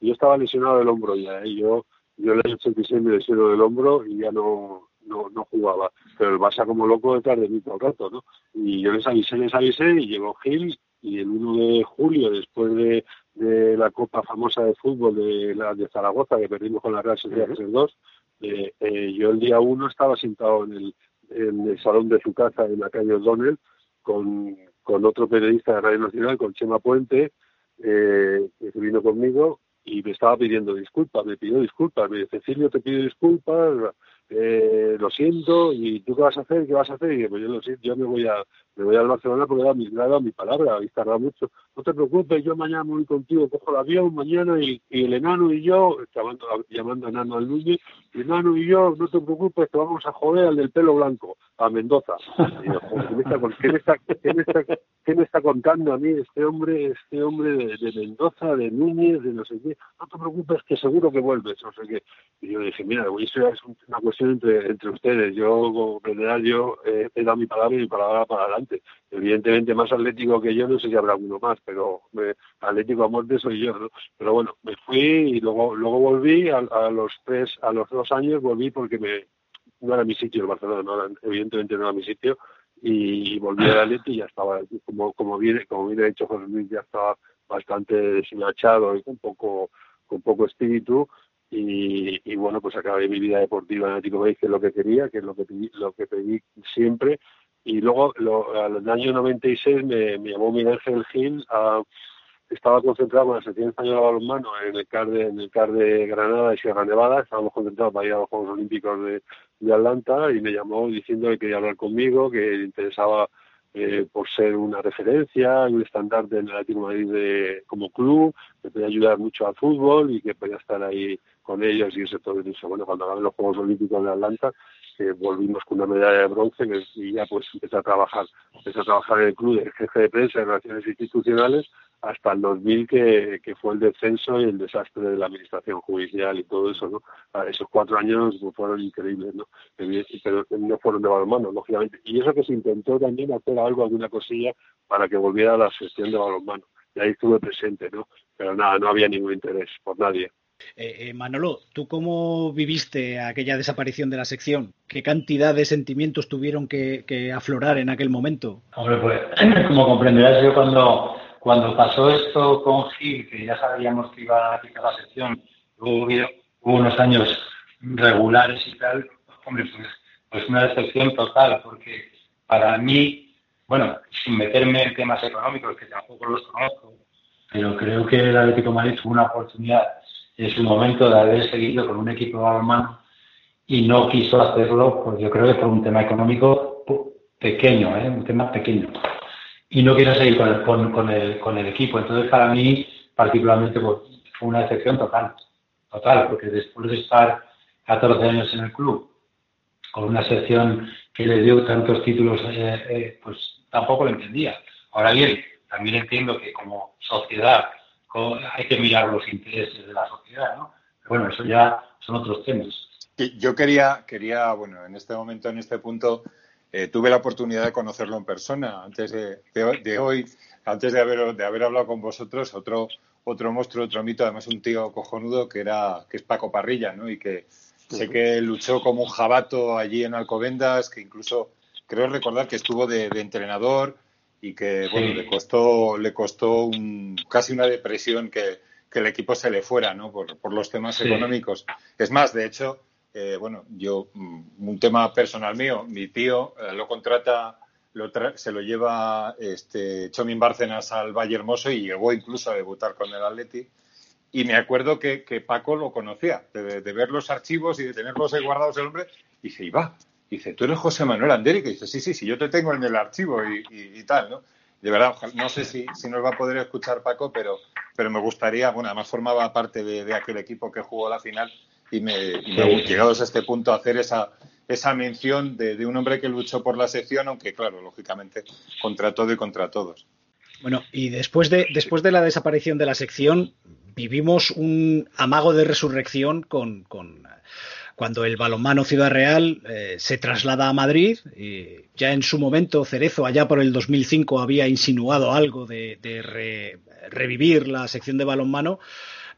y yo estaba lesionado del hombro ya y ¿eh? yo yo en el 86 me lesionó del hombro y ya no, no, no jugaba. Pero el Barça como loco detrás de mí todo el rato, ¿no? Y yo les avisé, les avisé y llegó Gil y el 1 de julio, después de, de la Copa famosa de fútbol de, la, de Zaragoza, que perdimos con la Real Sociedad 3-2, eh, eh, yo el día 1 estaba sentado en el, en el salón de su casa en la calle O'Donnell con, con otro periodista de Radio Nacional, con Chema Puente, eh, que vino conmigo y me estaba pidiendo disculpas, me pidió disculpas, me dice, Cecilio te pido disculpas, eh, lo siento, ¿y tú qué vas a hacer? ¿Qué vas a hacer? Y pues yo lo siento, yo me voy a me voy al Barcelona porque he dado mi, palabra, habéis tardado mucho. No te preocupes, yo mañana voy contigo, cojo el avión mañana y, y el enano y yo, llamando, llamando a enano al Núñez, el enano y yo, no te preocupes, que vamos a joder al del pelo blanco, a Mendoza. Y yo, ¿qué, me está, qué, me está, qué, me está, ¿qué, me está, contando a mí este hombre, este hombre de, Mendoza, de Núñez, de no sé qué? No te preocupes, que seguro que vuelves, no sé qué. Y yo dije, mira, eso es una cuestión entre, ustedes. Yo, como general, yo eh, he dado mi palabra y mi palabra para adelante Evidentemente más atlético que yo, no sé si habrá uno más, pero atlético a muerte soy yo, ¿no? Pero bueno, me fui y luego luego volví a, los tres, a los dos años volví porque me no era mi sitio el Barcelona, no evidentemente no era mi sitio y, volví al Atleti y ya estaba como como viene como viene dicho José Luis ya estaba bastante deshilachado y con poco con poco espíritu y, bueno, pues acabé mi vida deportiva en Atlético Madrid, que es lo que quería, que es lo que pedí, lo que pedí siempre, y luego lo, al año 96 me, me llamó Miguel Ángel Gil estaba concentrado con la selección española de balonmano en el CAR de, en el CAR de Granada y Sierra Nevada, estábamos concentrados para ir a los Juegos Olímpicos de, Atlanta y me llamó diciendo que quería hablar conmigo, que le interesaba eh, por ser una referencia y un estandarte en el Atlético Madrid de, como club, que podía ayudar mucho al fútbol y que podía estar ahí con ellos y ese todo eso. Bueno, cuando acaben los Juegos Olímpicos de Atlanta, que volvimos con una medalla de bronce y ya pues empecé a trabajar, empecé a trabajar en el club de jefe de prensa y relaciones institucionales hasta el 2000 que, que fue el descenso y el desastre de la administración judicial y todo eso, ¿no? esos cuatro años fueron increíbles, ¿no? Pero no fueron de balonmano, lógicamente. Y eso que se intentó también hacer algo, alguna cosilla para que volviera a la gestión de balonmano. Y ahí estuve presente, ¿no? Pero nada, no había ningún interés por nadie. Eh, eh, Manolo, ¿tú cómo viviste aquella desaparición de la sección? ¿Qué cantidad de sentimientos tuvieron que, aflorar en aquel momento? Hombre, pues como comprenderás, yo cuando, cuando pasó esto con Gil, que ya sabíamos que iba a quitar la sección, hubo, hubo unos años regulares y tal, hombre, pues, pues una decepción total, porque para mí, bueno, sin meterme en temas económicos, que tampoco los conozco, pero creo que el Atlético de Madrid tuvo una oportunidad en su momento de haber seguido con un equipo balonmano y no quiso hacerlo, pues yo creo que por un tema económico pequeño, ¿eh? un tema pequeño. Y no quiso seguir con el, con, el, con el equipo. Entonces, para mí, particularmente, pues, fue una excepción total. Total, porque después de estar 14 años en el club, con una sección que le dio tantos títulos, eh, eh, pues tampoco lo entendía. Ahora bien, también entiendo que como sociedad hay que mirar los intereses de la sociedad, ¿no? bueno, eso ya son otros temas. Yo quería, quería, bueno, en este momento, en este punto, eh, tuve la oportunidad de conocerlo en persona antes de, de, hoy, antes de haber, de haber hablado con vosotros, otro, otro monstruo, otro mito, además un tío cojonudo que era, que es Paco Parrilla, ¿no? Y que sé que luchó como un jabato allí en Alcobendas, que incluso creo recordar que estuvo de entrenador, y que bueno le costó le costó un, casi una depresión que, que, el equipo se le fuera no por, por los temas económicos. Es más de hecho eh, bueno yo mm, un tema personal mío mi tío eh, lo contrata lo se lo lleva este Chomin Bárcenas al Valle Hermoso y llegó incluso a debutar con el Atleti. Y me acuerdo que, que Paco lo conocía de, ver los archivos y de tenerlos ahí guardados el hombre y se iba dice, ¿tú eres José Manuel Andérico? Y dice, sí, sí, sí, yo te tengo en el archivo y, tal, ¿no? De verdad, no sé si, si, nos va a poder escuchar Paco, pero, pero me gustaría, bueno, además formaba parte de, aquel equipo que jugó la final y me, y llegados a este punto, hacer esa, esa mención de, un hombre que luchó por la sección, aunque claro, lógicamente, contra todo y contra todos. Bueno, y después de, después de la desaparición de la sección, vivimos un amago de resurrección con, con cuando el balonmano Ciudad Real eh, se traslada a Madrid, ya en su momento Cerezo, allá por el 2005, había insinuado algo de, revivir la sección de balonmano,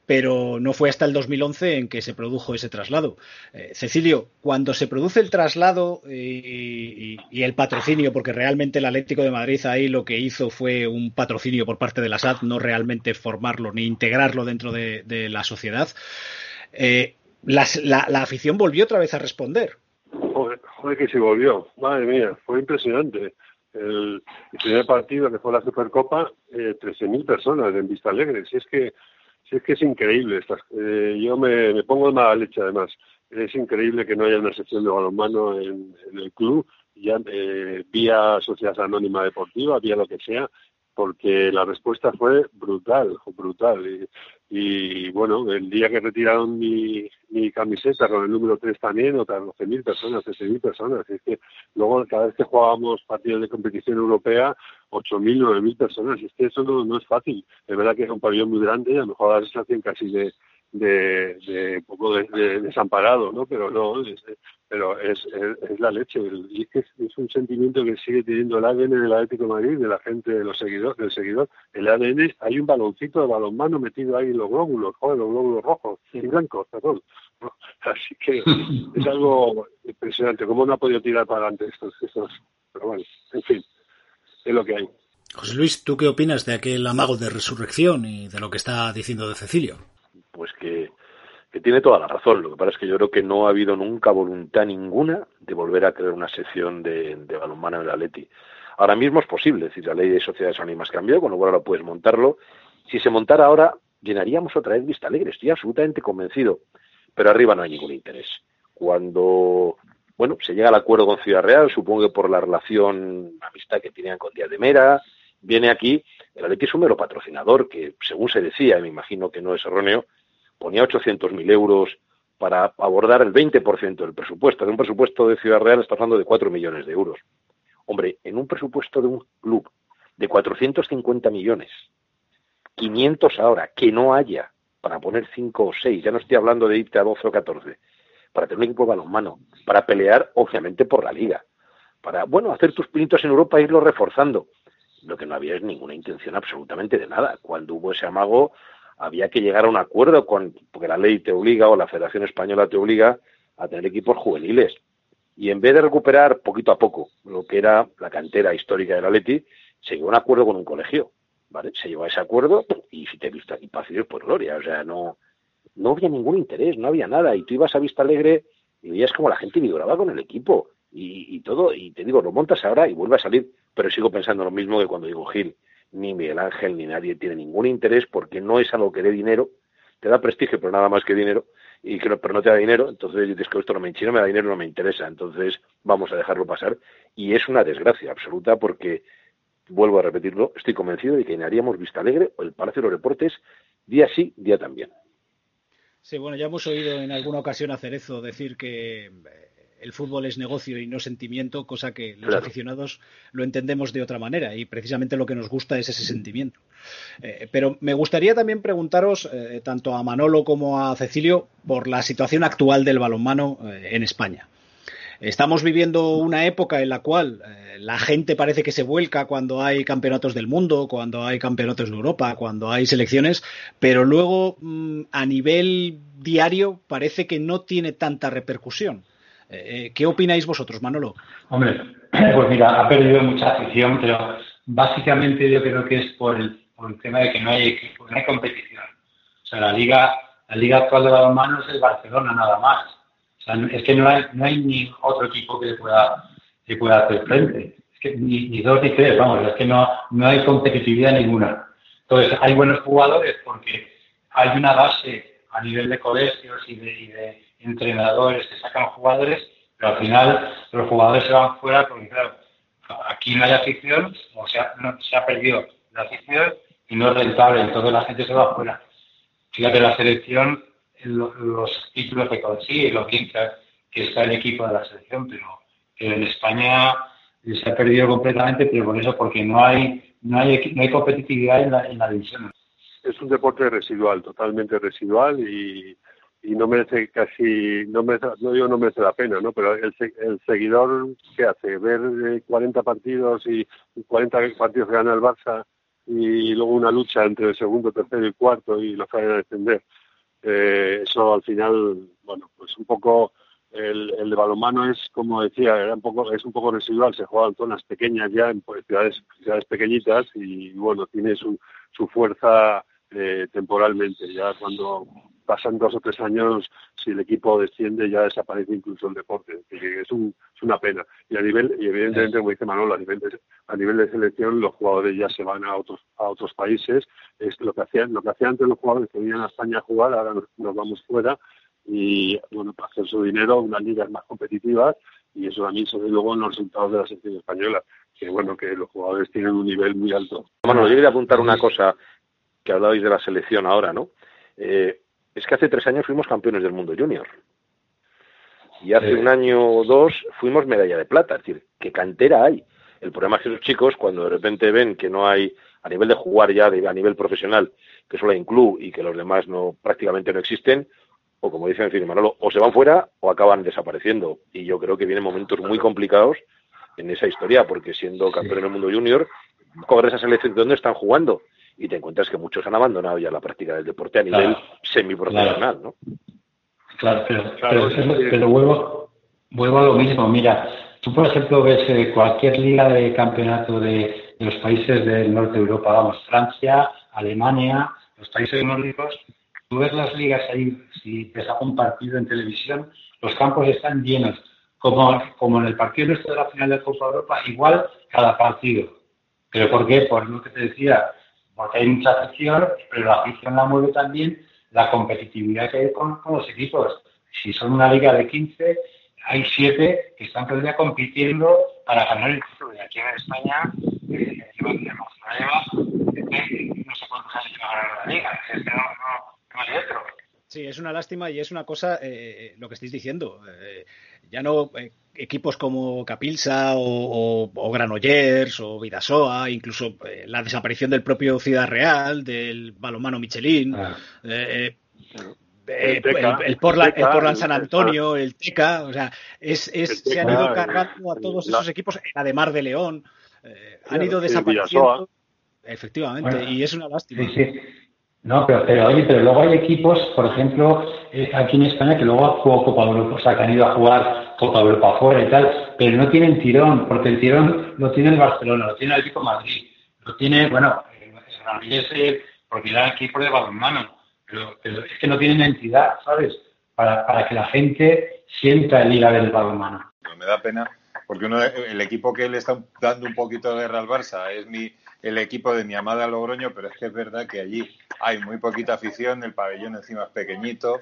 pero no fue hasta el 2011 en que se produjo ese traslado. Eh, Cecilio, cuando se produce el traslado y, el patrocinio, porque realmente el Atlético de Madrid ahí lo que hizo fue un patrocinio por parte de la SAD, no realmente formarlo ni integrarlo dentro de, la sociedad, eh, la, afición volvió otra vez a responder. Joder, que se volvió, madre mía, fue impresionante. El, primer partido que fue la Supercopa, eh, 13.000 personas en Vista Alegre. Si es que, si es que es increíble. Estas, eh, yo me, me, pongo de mala leche además. es increíble que no haya una sección de balonmano en, en el club, ya eh, vía Sociedad Anónima Deportiva, vía lo que sea, porque la respuesta fue brutal, brutal. Y, bueno, el día que retiraron mi, mi camiseta con el número 3 también, otras 12.000 personas, 13.000 personas. Es que luego cada vez que jugábamos partidos de competición europea, 8.000, 9.000 personas. Es que eso no, es fácil. Es verdad que es un pabellón muy grande, a lo mejor la sensación casi de, de, de poco de, desamparado, ¿no? Pero no, es, pero es, es, la leche. Y es que es, un sentimiento que sigue teniendo el ADN del Atlético de Madrid, de la gente, de los seguidores, del seguidor. El ADN, hay un baloncito de balonmano metido ahí en los glóbulos, joder, los glóbulos rojos y blancos, perdón. Así que es algo impresionante. ¿Cómo no ha podido tirar para adelante estos, estos? Pero bueno, en fin, es lo que hay. José Luis, ¿tú qué opinas de aquel amago de resurrección y de lo que está diciendo de Cecilio? Pues que, tiene toda la razón. Lo que pasa es que yo creo que no ha habido nunca voluntad ninguna de volver a crear una sección de, balonmano en el Atleti. Ahora mismo es posible, es decir, la ley de sociedades anónimas cambió, con lo cual ahora puedes montarlo. Si se montara ahora, llenaríamos otra vez Vista Alegre, estoy absolutamente convencido, pero arriba no hay ningún interés. Cuando, bueno, se llega al acuerdo con Ciudad Real, supongo que por la relación, amistad que tenían con Díaz de Mera, viene aquí, el Atleti es un mero patrocinador que, según se decía, me imagino que no es erróneo, ponía 800.000 euros para abordar el 20% del presupuesto. En un presupuesto de Ciudad Real está hablando de 4 millones de euros. Hombre, en un presupuesto de un club de 450 millones, 500 ahora, que no haya para poner 5 o 6, ya no estoy hablando de irte a 12 o 14, para tener un equipo de balonmano, para pelear, obviamente, por la liga, para, bueno, hacer tus pinitos en Europa e irlo reforzando. Lo que no había es ninguna intención absolutamente de nada. Cuando hubo ese amago, había que llegar a un acuerdo con, porque la ley te obliga o la Federación Española te obliga a tener equipos juveniles. Y en vez de recuperar poquito a poco lo que era la cantera histórica de la Leti, se llegó a un acuerdo con un colegio. ¿vale? Se llegó a ese acuerdo y si te visto aquí pasillos por gloria. O sea, no, no había ningún interés, no había nada. Y tú ibas a Vista Alegre y veías como la gente vibraba con el equipo y, y todo. Y te digo, lo montas ahora y vuelve a salir. Pero sigo pensando lo mismo que cuando digo Gil ni Miguel Ángel, ni nadie tiene ningún interés porque no es algo que dé dinero, te da prestigio, pero nada más que dinero, y que pero no te da dinero, entonces dices que esto no me, si no me da dinero no me interesa, entonces vamos a dejarlo pasar. Y es una desgracia absoluta porque, vuelvo a repetirlo, estoy convencido de que haríamos Vista Alegre o el Palacio de los Deportes día sí, día también. Sí, bueno, ya hemos oído en alguna ocasión a Cerezo decir que el fútbol es negocio y no sentimiento, cosa que los aficionados lo entendemos de otra manera y precisamente lo que nos gusta es ese sentimiento. Eh, pero me gustaría también preguntaros, eh, tanto a Manolo como a Cecilio, por la situación actual del balonmano eh, en España. Estamos viviendo una época en la cual la gente parece que se vuelca cuando hay campeonatos del mundo, cuando hay campeonatos de Europa, cuando hay selecciones, pero luego mm, a nivel diario parece que no tiene tanta repercusión. Eh, ¿Qué opináis vosotros, Manolo? Hombre, pues mira, ha perdido mucha afición, pero básicamente yo creo que es por el, tema de que no hay, no hay competición. O sea, la liga, la liga actual de balonmano es el Barcelona nada más. O sea, es que no hay, no hay ni otro equipo que pueda, que pueda hacer frente. Es que ni, dos ni tres, vamos, es que no, no hay competitividad ninguna. Entonces, hay buenos jugadores porque hay una base a nivel de colegios y de entrenadores que sacan jugadores, pero al final los jugadores se van fuera porque, claro, aquí no hay afición, o sea, no, se ha perdido la afición y no es rentable, entonces la gente se va fuera. Fíjate, la selección, los títulos que consigue, lo bien que, está el equipo de la selección, pero, en España se ha perdido completamente, pero por eso, porque no hay, no hay, no hay competitividad en la, en la división. Es un deporte residual, totalmente residual y y no merece casi, no merece, no digo no merece la pena, ¿no? Pero el, el seguidor, ¿qué hace? Ver 40 eh, partidos y 40 partidos que gana el Barça y luego una lucha entre el segundo, tercero y cuarto y los vayan a defender. Eh, eso al final, bueno, pues un poco el, el de balonmano es, como decía, era un poco, es un poco residual, se juega en zonas pequeñas ya, en pues, ciudades, ciudades pequeñitas y bueno, tiene su, su fuerza eh, temporalmente. Ya cuando pasan dos o tres años, si el equipo desciende, ya desaparece incluso el deporte. Es, un, es una pena. Y a nivel, y evidentemente, como dice Manolo, a nivel de, a nivel de selección, los jugadores ya se van a otros, a otros países. Es lo que hacían, lo que hacían antes los jugadores que venían a España a jugar, ahora nos, vamos fuera y, bueno, para hacer su dinero, unas ligas más competitivas y eso también se ve luego en los resultados de la selección española, que bueno, que los jugadores tienen un nivel muy alto. Bueno, yo quería apuntar una cosa que hablabais de la selección ahora, ¿no? Eh, es que hace tres años fuimos campeones del mundo junior. Y hace un año o dos fuimos medalla de plata. Es decir, ¿qué cantera hay? El problema es que los chicos, cuando de repente ven que no hay, a nivel de jugar ya a nivel profesional, que solo hay un club y que los demás no prácticamente no existen, o como dice en Manolo, o se van fuera o acaban desapareciendo. Y yo creo que vienen momentos muy complicados en esa historia, porque siendo campeón del mundo junior, cobras esa selección de dónde están jugando y te encuentras que muchos han abandonado ya la práctica del deporte a nivel semiprofesional, ¿no? Claro, pero, vuelvo, vuelvo a lo mismo. Mira, tú, por ejemplo, ves eh, cualquier liga de campeonato de, los países del norte de Europa, vamos, Francia, Alemania, los países nórdicos, tú ves las ligas ahí, si te saca un partido en televisión, los campos están llenos. Como, como en el partido nuestro de la final de Copa Europa, igual cada partido. ¿Pero por qué? Por lo que te decía, porque hay mucha afición, pero la afición la mueve también la competitividad que hay con, los equipos. Si son una liga de 15, hay siete que están todavía compitiendo para ganar el título. Y aquí en España, eh, no sé cuántos años va a ganar la liga. Es que no, no, hay otro. Sí, es una lástima y es una cosa, eh, lo que estáis diciendo. Eh, ya no eh, equipos como Capilsa o, o, Granollers o Vidasoa, incluso eh, la desaparición del propio Ciudad Real, del balonmano Michelin, ah. eh, el, el, Portland, San Antonio, el Teca, o sea, es, es se han ido cargando a todos esos equipos, el Ademar de León, han ido desapareciendo. Efectivamente, y es una lástima. No, pero, pero, oye, pero luego hay equipos, por ejemplo, eh, aquí en España que luego han jugado Copa Europa, o sea, que han ido a jugar Copa Europa afuera y tal, pero no tienen tirón, porque el tirón lo tiene el Barcelona, lo tiene el equipo Madrid, lo tiene, bueno, es el propiedad del equipo de balonmano, pero, pero, es que no tienen entidad, ¿sabes? Para, para que la gente sienta el liga del balonmano. me da pena, porque uno, el equipo que le está dando un poquito de guerra al Barça es mi el equipo de mi amada Logroño, pero es que es verdad que allí hay muy poquita afición, el pabellón encima es pequeñito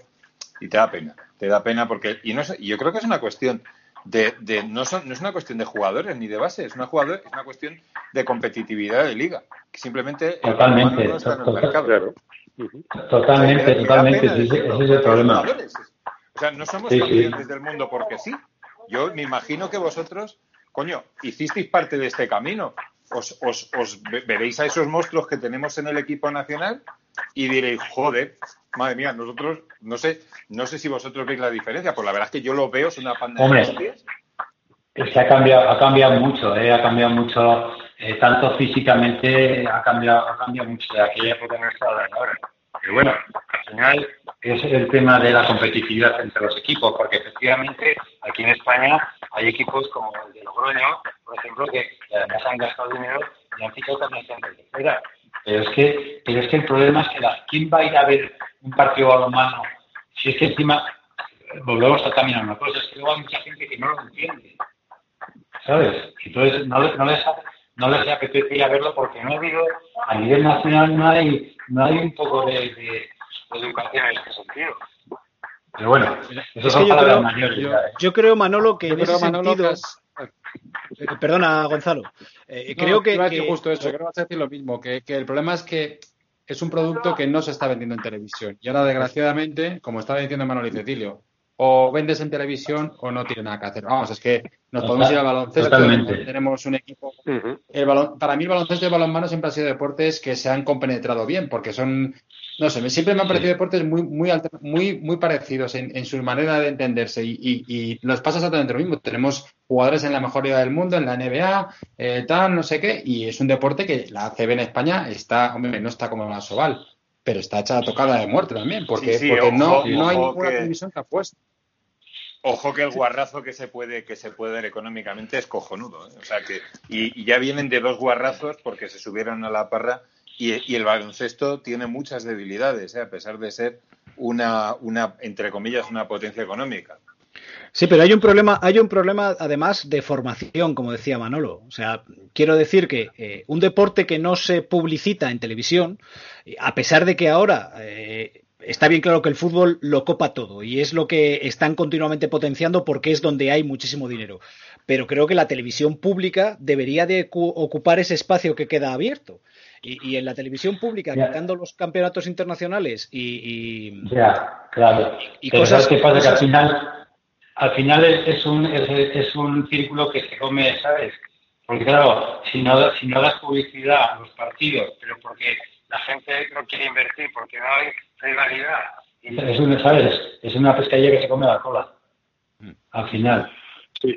y te da pena, te da pena porque, y no yo creo que es una cuestión de, no, no es una cuestión de jugadores ni de base, es una, jugador, es una cuestión de competitividad de liga, que simplemente totalmente, no está en el mercado. Totalmente, totalmente, ese, es el problema. O sea, no somos campeones del mundo porque sí. Yo me imagino que vosotros, coño, hicisteis parte de este camino os, os, os, veréis a esos monstruos que tenemos en el equipo nacional y diréis, joder, madre mía, nosotros, no sé, no sé si vosotros veis la diferencia, pues la verdad es que yo lo veo, es una pandemia. Hombre, es que ha cambiado, ha cambiado mucho, ¿eh? ha cambiado mucho, eh, tanto físicamente, ha cambiado, ha cambiado mucho de aquella época de ahora. Pero bueno, al final es el tema de la competitividad entre los equipos, porque efectivamente aquí en España hay equipos como el de Logroño, por ejemplo, que, además han gastado dinero y han fichado también gente fuera. Pero es que, pero es que el problema es que ¿quién va a ir a ver un partido balonmano si es que encima volvemos a caminar una cosa, es que luego hay mucha gente que no lo entiende, ¿sabes? Entonces no, no les no les apetece ir a verlo porque no ha habido, a nivel nacional no hay, no hay un poco de, educación en este sentido. Pero bueno, eso son yo creo, mayores. Yo, creo, Manolo, que en ese sentido... Eh, perdona, Gonzalo. Eh, creo que, Justo eso, creo que vas a decir lo mismo, que, que el problema es que es un producto que no se está vendiendo en televisión. Y ahora, desgraciadamente, como estaba diciendo Manolo y Cecilio, o vendes en televisión o no tiene nada que hacer. Vamos, es que nos podemos ir al baloncesto. Tenemos un equipo. el balon... Para mí, el baloncesto y el balonmano siempre han sido deportes que se han compenetrado bien, porque son. No sé, siempre me han parecido deportes muy muy muy muy parecidos en, su manera de entenderse. Y, y, nos pasa exactamente lo mismo. Tenemos jugadores en la mejor liga del mundo, en la NBA, eh, tal, no sé qué, y es un deporte que la ACB en España está, hombre, no está como la Soval pero está hecha tocada de muerte también, porque, no, no hay ninguna televisión que apueste. Ojo que el guarrazo que se puede que se puede dar económicamente es cojonudo, ¿eh? o sea que y, ya vienen de dos guarrazos porque se subieron a la parra y, el baloncesto tiene muchas debilidades, ¿eh? a pesar de ser una una entre comillas una potencia económica. Sí, pero hay un problema, hay un problema además de formación, como decía Manolo. O sea, quiero decir que eh, un deporte que no se publicita en televisión, a pesar de que ahora eh, está bien claro que el fútbol lo copa todo y es lo que están continuamente potenciando porque es donde hay muchísimo dinero. Pero creo que la televisión pública debería de ocupar ese espacio que queda abierto. Y, en la televisión pública, quitando los campeonatos internacionales y, ya, claro. y cosas que pasa que al final, al final es, un, es, un círculo que se come, ¿sabes? Porque claro, si no, si no das publicidad a los partidos, pero porque la gente no quiere invertir, porque no hay rivalidad, es una, ¿sabes? Es una pescadilla que se come la cola. Mm. Al final. Sí.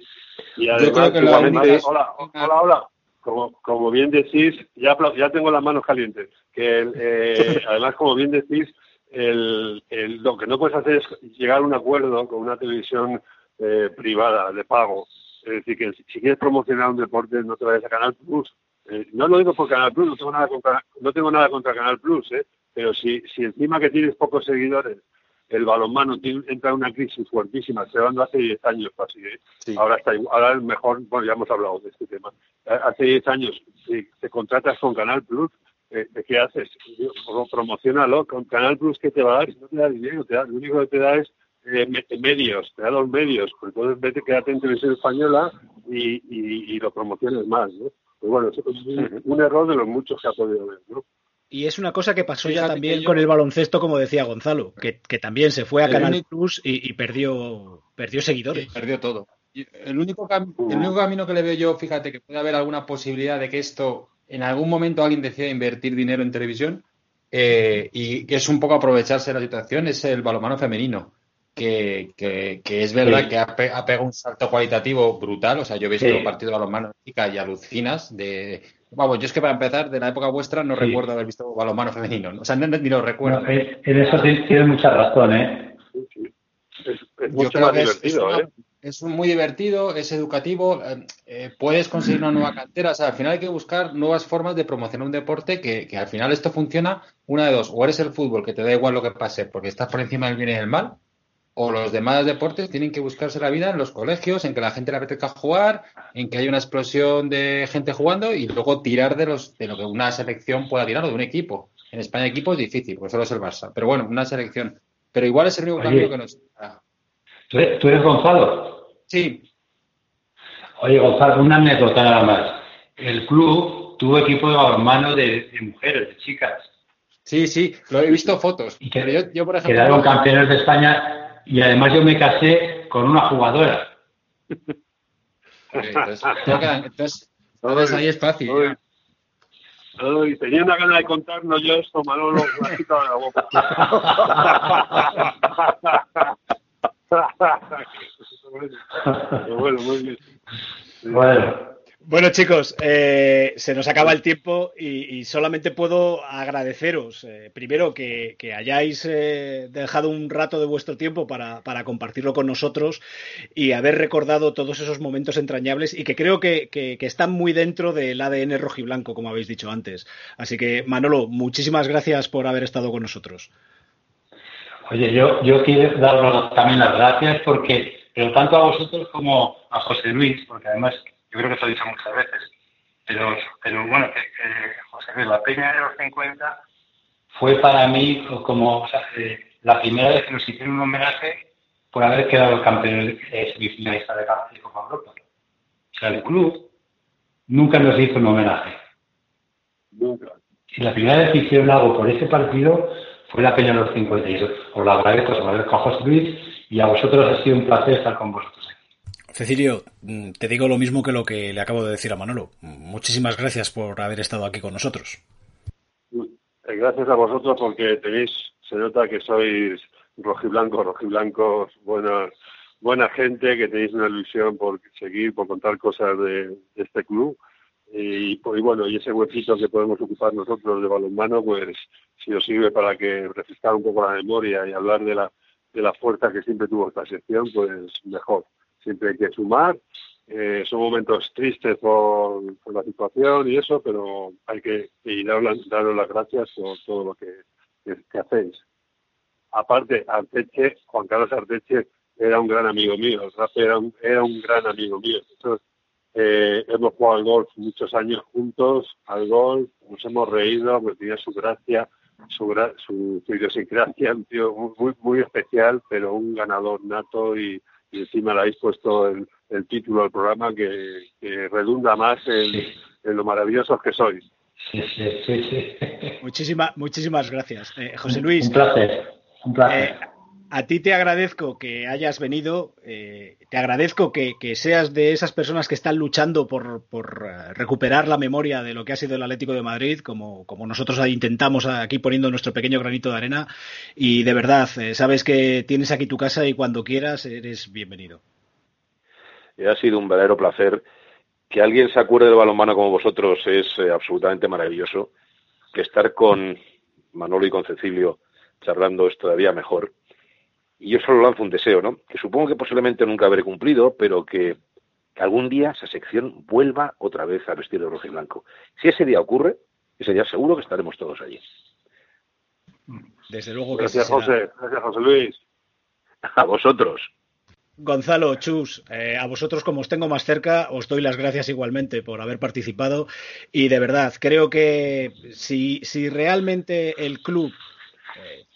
Y además, Yo creo que Hola, hola, hola como, como bien decís, ya, ya tengo las manos calientes, que eh, además, como bien decís, el, el, lo que no puedes hacer es llegar a un acuerdo con una televisión eh, privada de pago. Es decir, que si quieres promocionar un deporte, no te vayas a Canal Plus. Eh, no lo digo por Canal Plus, no tengo nada contra, no tengo nada contra Canal Plus, ¿eh? pero si, si encima que tienes pocos seguidores el balonmano tiene, entra en una crisis fuertísima, se dando hace 10 años casi. ¿eh? Ahora está ahora es mejor, bueno, ya hemos hablado de este tema. Hace 10 años, si te contratas con Canal Plus, eh, ¿qué haces? Promocionalo con Canal Plus, ¿qué te va a dar? No te da dinero, te da, lo único que te da es eh, medios, te da los medios. Pues entonces vete, quédate en televisión española y, y, y lo promociones más. ¿no? Pues bueno, es un, un error de los muchos que ha podido haber. ¿no? Y es una cosa que pasó ya también con el baloncesto, como decía Gonzalo, que, también se fue a Canal Plus y, perdió, perdió seguidores. perdió todo. El único, el único camino que le veo yo, fíjate, que puede haber alguna posibilidad de que esto, en algún momento alguien decida invertir dinero en televisión, eh, y que es un poco aprovecharse de la situación, es el balonmano femenino. Que, que, es verdad que ha, pegado un salto cualitativo brutal. O sea, yo he visto un partido de balonmano y alucinas de, Vamos, yo es que para empezar, de la época vuestra no recuerdo haber visto balonmano femenino. O sea, ni lo recuerdo. en eso tienes mucha razón, ¿eh? Es, mucho más divertido, ¿eh? Es muy divertido, es educativo, eh, eh, puedes conseguir una nueva cantera. O sea, al final hay que buscar nuevas formas de promocionar un deporte que, que al final esto funciona una de dos. O eres el fútbol, que te da igual lo que pase, porque estás por encima del bien y del mal, o los demás deportes tienen que buscarse la vida en los colegios, en que la gente le apetezca jugar, en que haya una explosión de gente jugando y luego tirar de los de lo que una selección pueda tirar o de un equipo. En España equipo es difícil, porque solo es el Barça. Pero bueno, una selección. Pero igual es el único cambio que nos. ¿Tú eres Gonzalo? Sí. Oye, Gonzalo, una anécdota nada más. El club tuvo equipo de balonmano de, mujeres, de chicas. Sí, sí, lo he visto fotos. Y que, yo, por ejemplo, quedaron campeones de España y además yo me casé con una jugadora. Entonces, entonces, ahí es fácil. tenía una gana de contarnos yo esto, Manolo, me ha quitado de la boca. bueno, chicos, eh, se nos acaba el tiempo y, solamente puedo agradeceros, eh, primero, que, hayáis eh, dejado un rato de vuestro tiempo para, compartirlo con nosotros y haber recordado todos esos momentos entrañables y que creo que, están muy dentro del ADN rojiblanco, como habéis dicho antes. Así que, Manolo, muchísimas gracias por haber estado con nosotros. Oye, yo, yo quiero daros también las gracias porque, pero tanto a vosotros como a José Luis, porque además yo creo que se lo he dicho muchas veces. Pero, pero bueno, que, José Luis, la Peña de los 50 fue para mí como o sea, eh, la primera vez que nos hicieron un homenaje por haber quedado campeón eh, semifinalista de, de Copa Europa. O sea, el club nunca nos hizo un homenaje. Nunca. Y la primera vez que hicieron algo por ese partido fue la Peña de los 50. Y os lo agradezco, os lo agradezco a José Luis y a vosotros ha sido un placer estar con vosotros. Cecilio, mm, te digo lo mismo que lo que le acabo de decir a Manolo. Muchísimas gracias por haber estado aquí con nosotros. Eh, gracias a vosotros porque tenéis, se nota que sois rojiblancos, rojiblancos, buena, buena gente, que tenéis una ilusión por seguir, por contar cosas de, este club. Y, y, bueno, y ese huequito que podemos ocupar nosotros de balonmano, pues si os sirve para que refrescar un poco la memoria y hablar de la, de la fuerza que siempre tuvo esta sección, pues mejor siempre hay que sumar. Eh, son momentos tristes por, la situación y eso, pero hay que y daros, las gracias por todo lo que, hacéis. Aparte, Arteche, Juan Carlos Arteche era un gran amigo mío, era un, era un gran amigo mío. Eh, hemos jugado al golf muchos años juntos, al golf, nos hemos reído, pues tenía su gracia, su, su, idiosincrasia, un tío muy, muy especial, pero un ganador nato y, encima le habéis puesto el, título del programa que, redunda más en, lo maravillosos que sois. Sí, sí, sí. Muchísimas, muchísimas gracias. Eh, José Luis. Un placer. Un placer. Eh, a ti te agradezco que hayas venido, eh, te agradezco que, seas de esas personas que están luchando por, eh, recuperar la memoria de lo que ha sido el Atlético de Madrid, como, nosotros intentamos aquí poniendo nuestro pequeño granito de arena. Y de verdad, eh, sabes que tienes aquí tu casa y cuando quieras eres bienvenido. Ha sido un verdadero placer. Que alguien se acuerde del balonmano como vosotros es absolutamente maravilloso. Que estar con Manolo y con Cecilio charlando es todavía mejor y yo solo lanzo un deseo, ¿no? Que supongo que posiblemente nunca habré cumplido, pero que, algún día esa sección vuelva otra vez a vestir de rojo y blanco. Si ese día ocurre, ese día seguro que estaremos todos allí. Desde luego que Gracias, José. Gracias, José Luis. A vosotros. Gonzalo, Chus, eh, a vosotros como os tengo más cerca, os doy las gracias igualmente por haber participado y de verdad, creo que si, si realmente el club eh,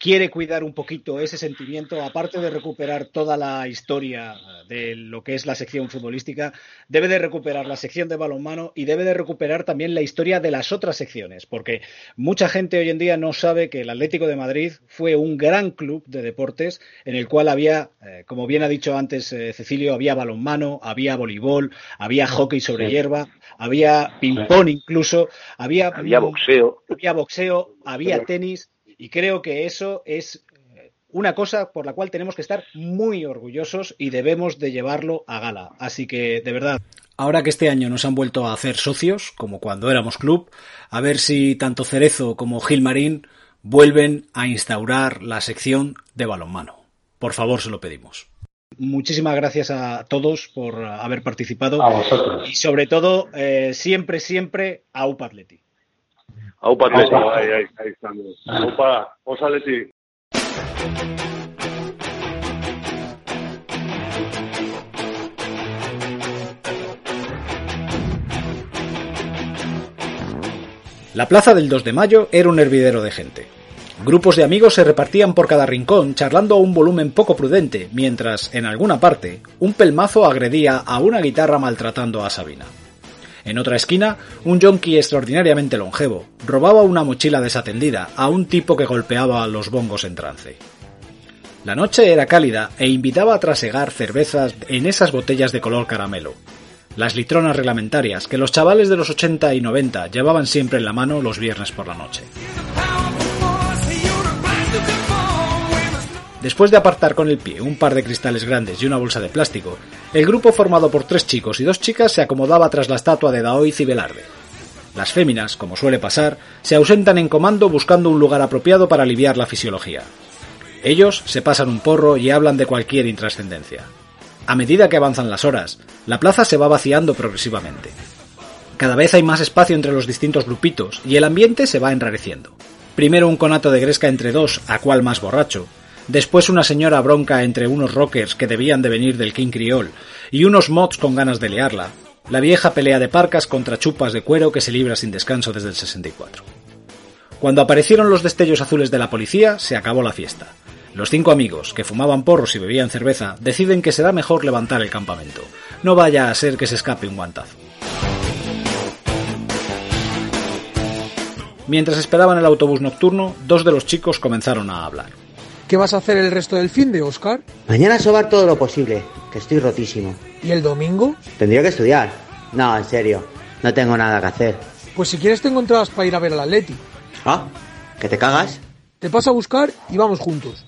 quiere cuidar un poquito ese sentimiento, aparte de recuperar toda la historia de lo que es la sección futbolística, debe de recuperar la sección de balonmano y debe de recuperar también la historia de las otras secciones, porque mucha gente hoy en día no sabe que el Atlético de Madrid fue un gran club de deportes en el cual había, eh, como bien ha dicho antes eh, Cecilio, había balonmano, había voleibol, había hockey sobre hierba, había ping-pong incluso, había, había boxeo, había boxeo, había tenis y creo que eso es eh, una cosa por la cual tenemos que estar muy orgullosos y debemos de llevarlo a gala. Así que, de verdad. Ahora que este año nos han vuelto a hacer socios, como cuando éramos club, a ver si tanto Cerezo como Gilmarín vuelven a instaurar la sección de balonmano. Por favor, se lo pedimos. Muchísimas gracias a todos por haber participado. A vosotros. Y sobre todo, eh, siempre, siempre a Upatleti. Aupa Atleti. Ahí, ahí, ahí estamos. Aupa, Osa Atleti. La plaza del 2 de mayo era un hervidero de gente. Grupos de amigos se repartían por cada rincón charlando a un volumen poco prudente, mientras, en alguna parte, un pelmazo agredía a una guitarra maltratando a Sabina. En otra esquina, un yonki extraordinariamente longevo robaba una mochila desatendida a un tipo que golpeaba los bongos en trance. La noche era cálida e invitaba a trasegar cervezas en esas botellas de color caramelo. Las litronas reglamentarias que los chavales de los 80 y 90 llevaban siempre en la mano los viernes por la noche. Después de apartar con el pie un par de cristales grandes y una bolsa de plástico, el grupo formado por tres chicos y dos chicas se acomodaba tras la estatua de Daoiz y Velarde. Las féminas, como suele pasar, se ausentan en comando buscando un lugar apropiado para aliviar la fisiología. Ellos se pasan un porro y hablan de cualquier intrascendencia. A medida que avanzan las horas, la plaza se va vaciando progresivamente. Cada vez hay más espacio entre los distintos grupitos y el ambiente se va enrareciendo. Primero un conato de gresca entre dos, a cual más borracho, Después una señora bronca entre unos rockers que debían de venir del King Creole y unos mods con ganas de liarla. La vieja pelea de parcas contra chupas de cuero que se libra sin descanso desde el 64. Cuando aparecieron los destellos azules de la policía, se acabó la fiesta. Los cinco amigos, que fumaban porros y bebían cerveza, deciden que será mejor levantar el campamento. No vaya a ser que se escape un guantazo. Mientras esperaban el autobús nocturno, dos de los chicos comenzaron a hablar. ¿Qué vas a hacer el resto del fin de Oscar? Mañana sobar todo lo posible, que estoy rotísimo. ¿Y el domingo? Tendría que estudiar. No, en serio, no tengo nada que hacer. Pues si quieres tengo entradas para ir a ver al Atleti. Ah, ¿que te cagas? Te paso a buscar y vamos juntos.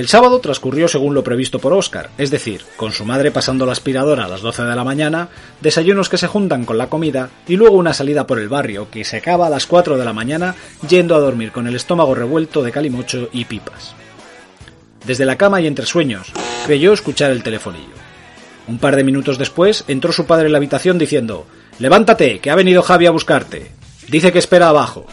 El sábado transcurrió según lo previsto por Oscar, es decir, con su madre pasando la aspiradora a las 12 de la mañana, desayunos que se juntan con la comida y luego una salida por el barrio que se acaba a las 4 de la mañana yendo a dormir con el estómago revuelto de calimocho y pipas. Desde la cama y entre sueños, creyó escuchar el telefonillo. Un par de minutos después entró su padre en la habitación diciendo Levántate, que ha venido Javi a buscarte. Dice que espera abajo.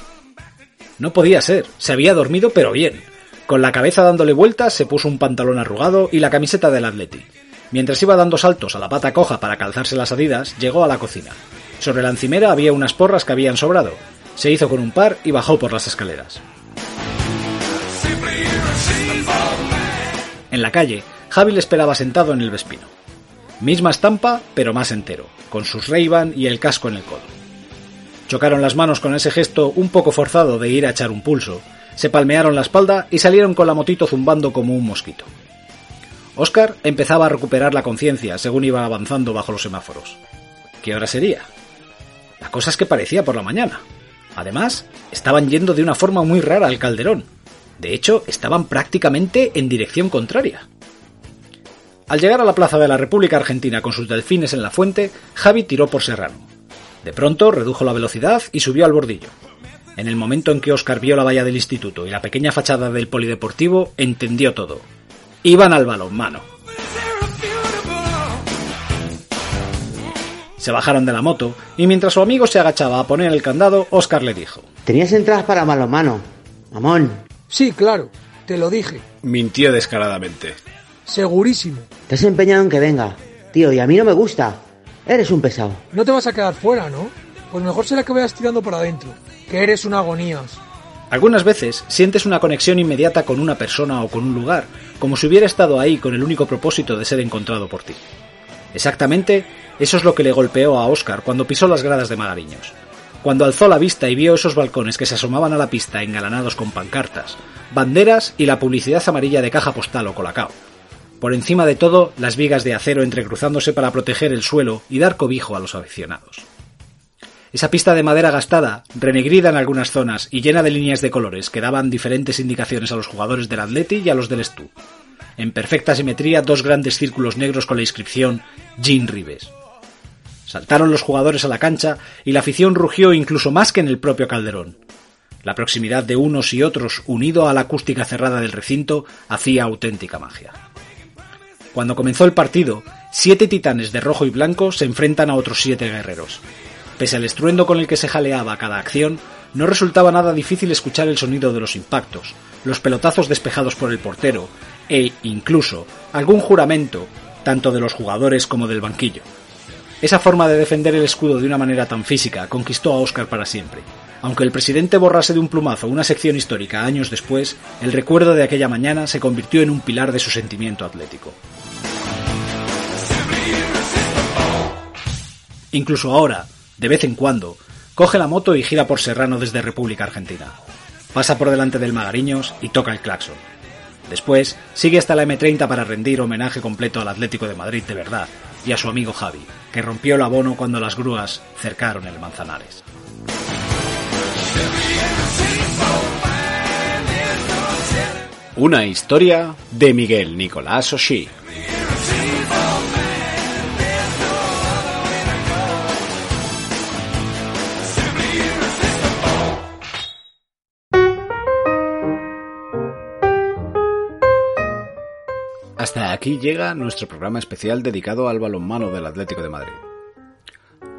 No podía ser, se había dormido pero bien con la cabeza dándole vueltas, se puso un pantalón arrugado y la camiseta del Atleti. Mientras iba dando saltos a la pata coja para calzarse las adidas, llegó a la cocina. Sobre la encimera había unas porras que habían sobrado. Se hizo con un par y bajó por las escaleras. En la calle, Javi le esperaba sentado en el Vespino. Misma estampa, pero más entero, con sus ray y el casco en el codo. Chocaron las manos con ese gesto un poco forzado de ir a echar un pulso, se palmearon la espalda y salieron con la motito zumbando como un mosquito. Oscar empezaba a recuperar la conciencia según iba avanzando bajo los semáforos. ¿Qué hora sería? La cosa es que parecía por la mañana. Además, estaban yendo de una forma muy rara al calderón. De hecho, estaban prácticamente en dirección contraria. Al llegar a la plaza de la República Argentina con sus delfines en la fuente, Javi tiró por Serrano. De pronto redujo la velocidad y subió al bordillo. En el momento en que Oscar vio la valla del instituto y la pequeña fachada del polideportivo, entendió todo. Iban al balonmano. Se bajaron de la moto y mientras su amigo se agachaba a poner el candado, Oscar le dijo: ¿Tenías entradas para balonmano? Mamón. Sí, claro, te lo dije. Mintió descaradamente. Segurísimo. Te has empeñado en que venga. Tío, y a mí no me gusta. Eres un pesado. No te vas a quedar fuera, ¿no? Pues mejor será que vayas tirando para adentro. Que eres una agonías. Algunas veces sientes una conexión inmediata con una persona o con un lugar, como si hubiera estado ahí con el único propósito de ser encontrado por ti. Exactamente, eso es lo que le golpeó a Oscar cuando pisó las gradas de Magariños. Cuando alzó la vista y vio esos balcones que se asomaban a la pista engalanados con pancartas, banderas y la publicidad amarilla de caja postal o colacao. Por encima de todo, las vigas de acero entrecruzándose para proteger el suelo y dar cobijo a los aficionados. Esa pista de madera gastada, renegrida en algunas zonas y llena de líneas de colores que daban diferentes indicaciones a los jugadores del Atleti y a los del Stu. En perfecta simetría, dos grandes círculos negros con la inscripción Jean Rives. Saltaron los jugadores a la cancha y la afición rugió incluso más que en el propio Calderón. La proximidad de unos y otros, unido a la acústica cerrada del recinto, hacía auténtica magia. Cuando comenzó el partido, siete titanes de rojo y blanco se enfrentan a otros siete guerreros. Pese al estruendo con el que se jaleaba cada acción, no resultaba nada difícil escuchar el sonido de los impactos, los pelotazos despejados por el portero e, incluso, algún juramento, tanto de los jugadores como del banquillo. Esa forma de defender el escudo de una manera tan física conquistó a Oscar para siempre. Aunque el presidente borrase de un plumazo una sección histórica años después, el recuerdo de aquella mañana se convirtió en un pilar de su sentimiento atlético. Incluso ahora, de vez en cuando, coge la moto y gira por Serrano desde República Argentina. Pasa por delante del Magariños y toca el claxon. Después, sigue hasta la M30 para rendir homenaje completo al Atlético de Madrid de verdad y a su amigo Javi, que rompió el abono cuando las grúas cercaron el Manzanares. Una historia de Miguel Nicolás Oshí. Hasta aquí llega nuestro programa especial dedicado al balonmano del Atlético de Madrid.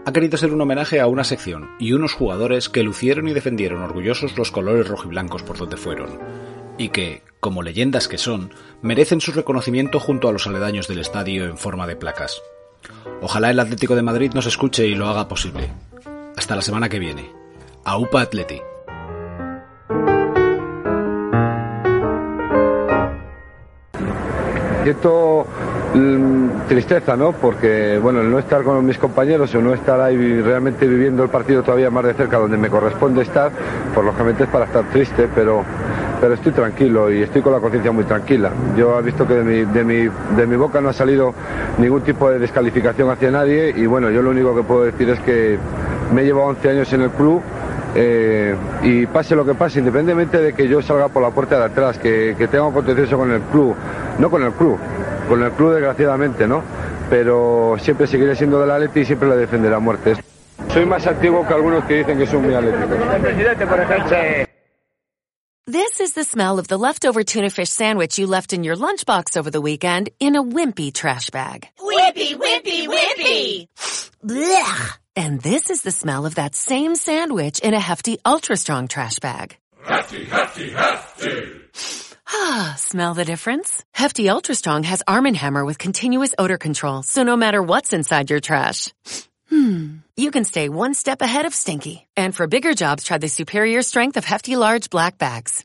Ha querido ser un homenaje a una sección y unos jugadores que lucieron y defendieron orgullosos los colores rojiblancos por donde fueron, y que, como leyendas que son, merecen su reconocimiento junto a los aledaños del estadio en forma de placas. Ojalá el Atlético de Madrid nos escuche y lo haga posible. Hasta la semana que viene. AUPA Atleti. Siento mm, tristeza, ¿no? Porque, bueno, el no estar con mis compañeros o no estar ahí realmente viviendo el partido todavía más de cerca donde me corresponde estar, por lógicamente es para estar triste, pero, pero estoy tranquilo y estoy con la conciencia muy tranquila. Yo he visto que de mi, de, mi, de mi boca no ha salido ningún tipo de descalificación hacia nadie y, bueno, yo lo único que puedo decir es que me he llevado 11 años en el club eh, y pase lo que pase, independientemente de que yo salga por la puerta de atrás, que, que tenga un contencioso con el club, no con el club, con el club desgraciadamente, ¿no? Pero siempre seguiré siendo del Atleti y siempre le defenderé a muerte. Soy más antiguo que algunos que dicen que son muy atléticos. This is the smell of the leftover tuna fish sandwich you left in your lunchbox over the weekend in a wimpy trash bag. Wimpy, wimpy, wimpy! Blech! And this is the smell of that same sandwich in a hefty, ultra strong trash bag. Hefty, hefty, hefty. Ah, smell the difference? Hefty Ultra Strong has Arm & Hammer with continuous odor control, so no matter what's inside your trash, Hmm. You can stay one step ahead of Stinky. And for bigger jobs, try the superior strength of hefty, large black bags.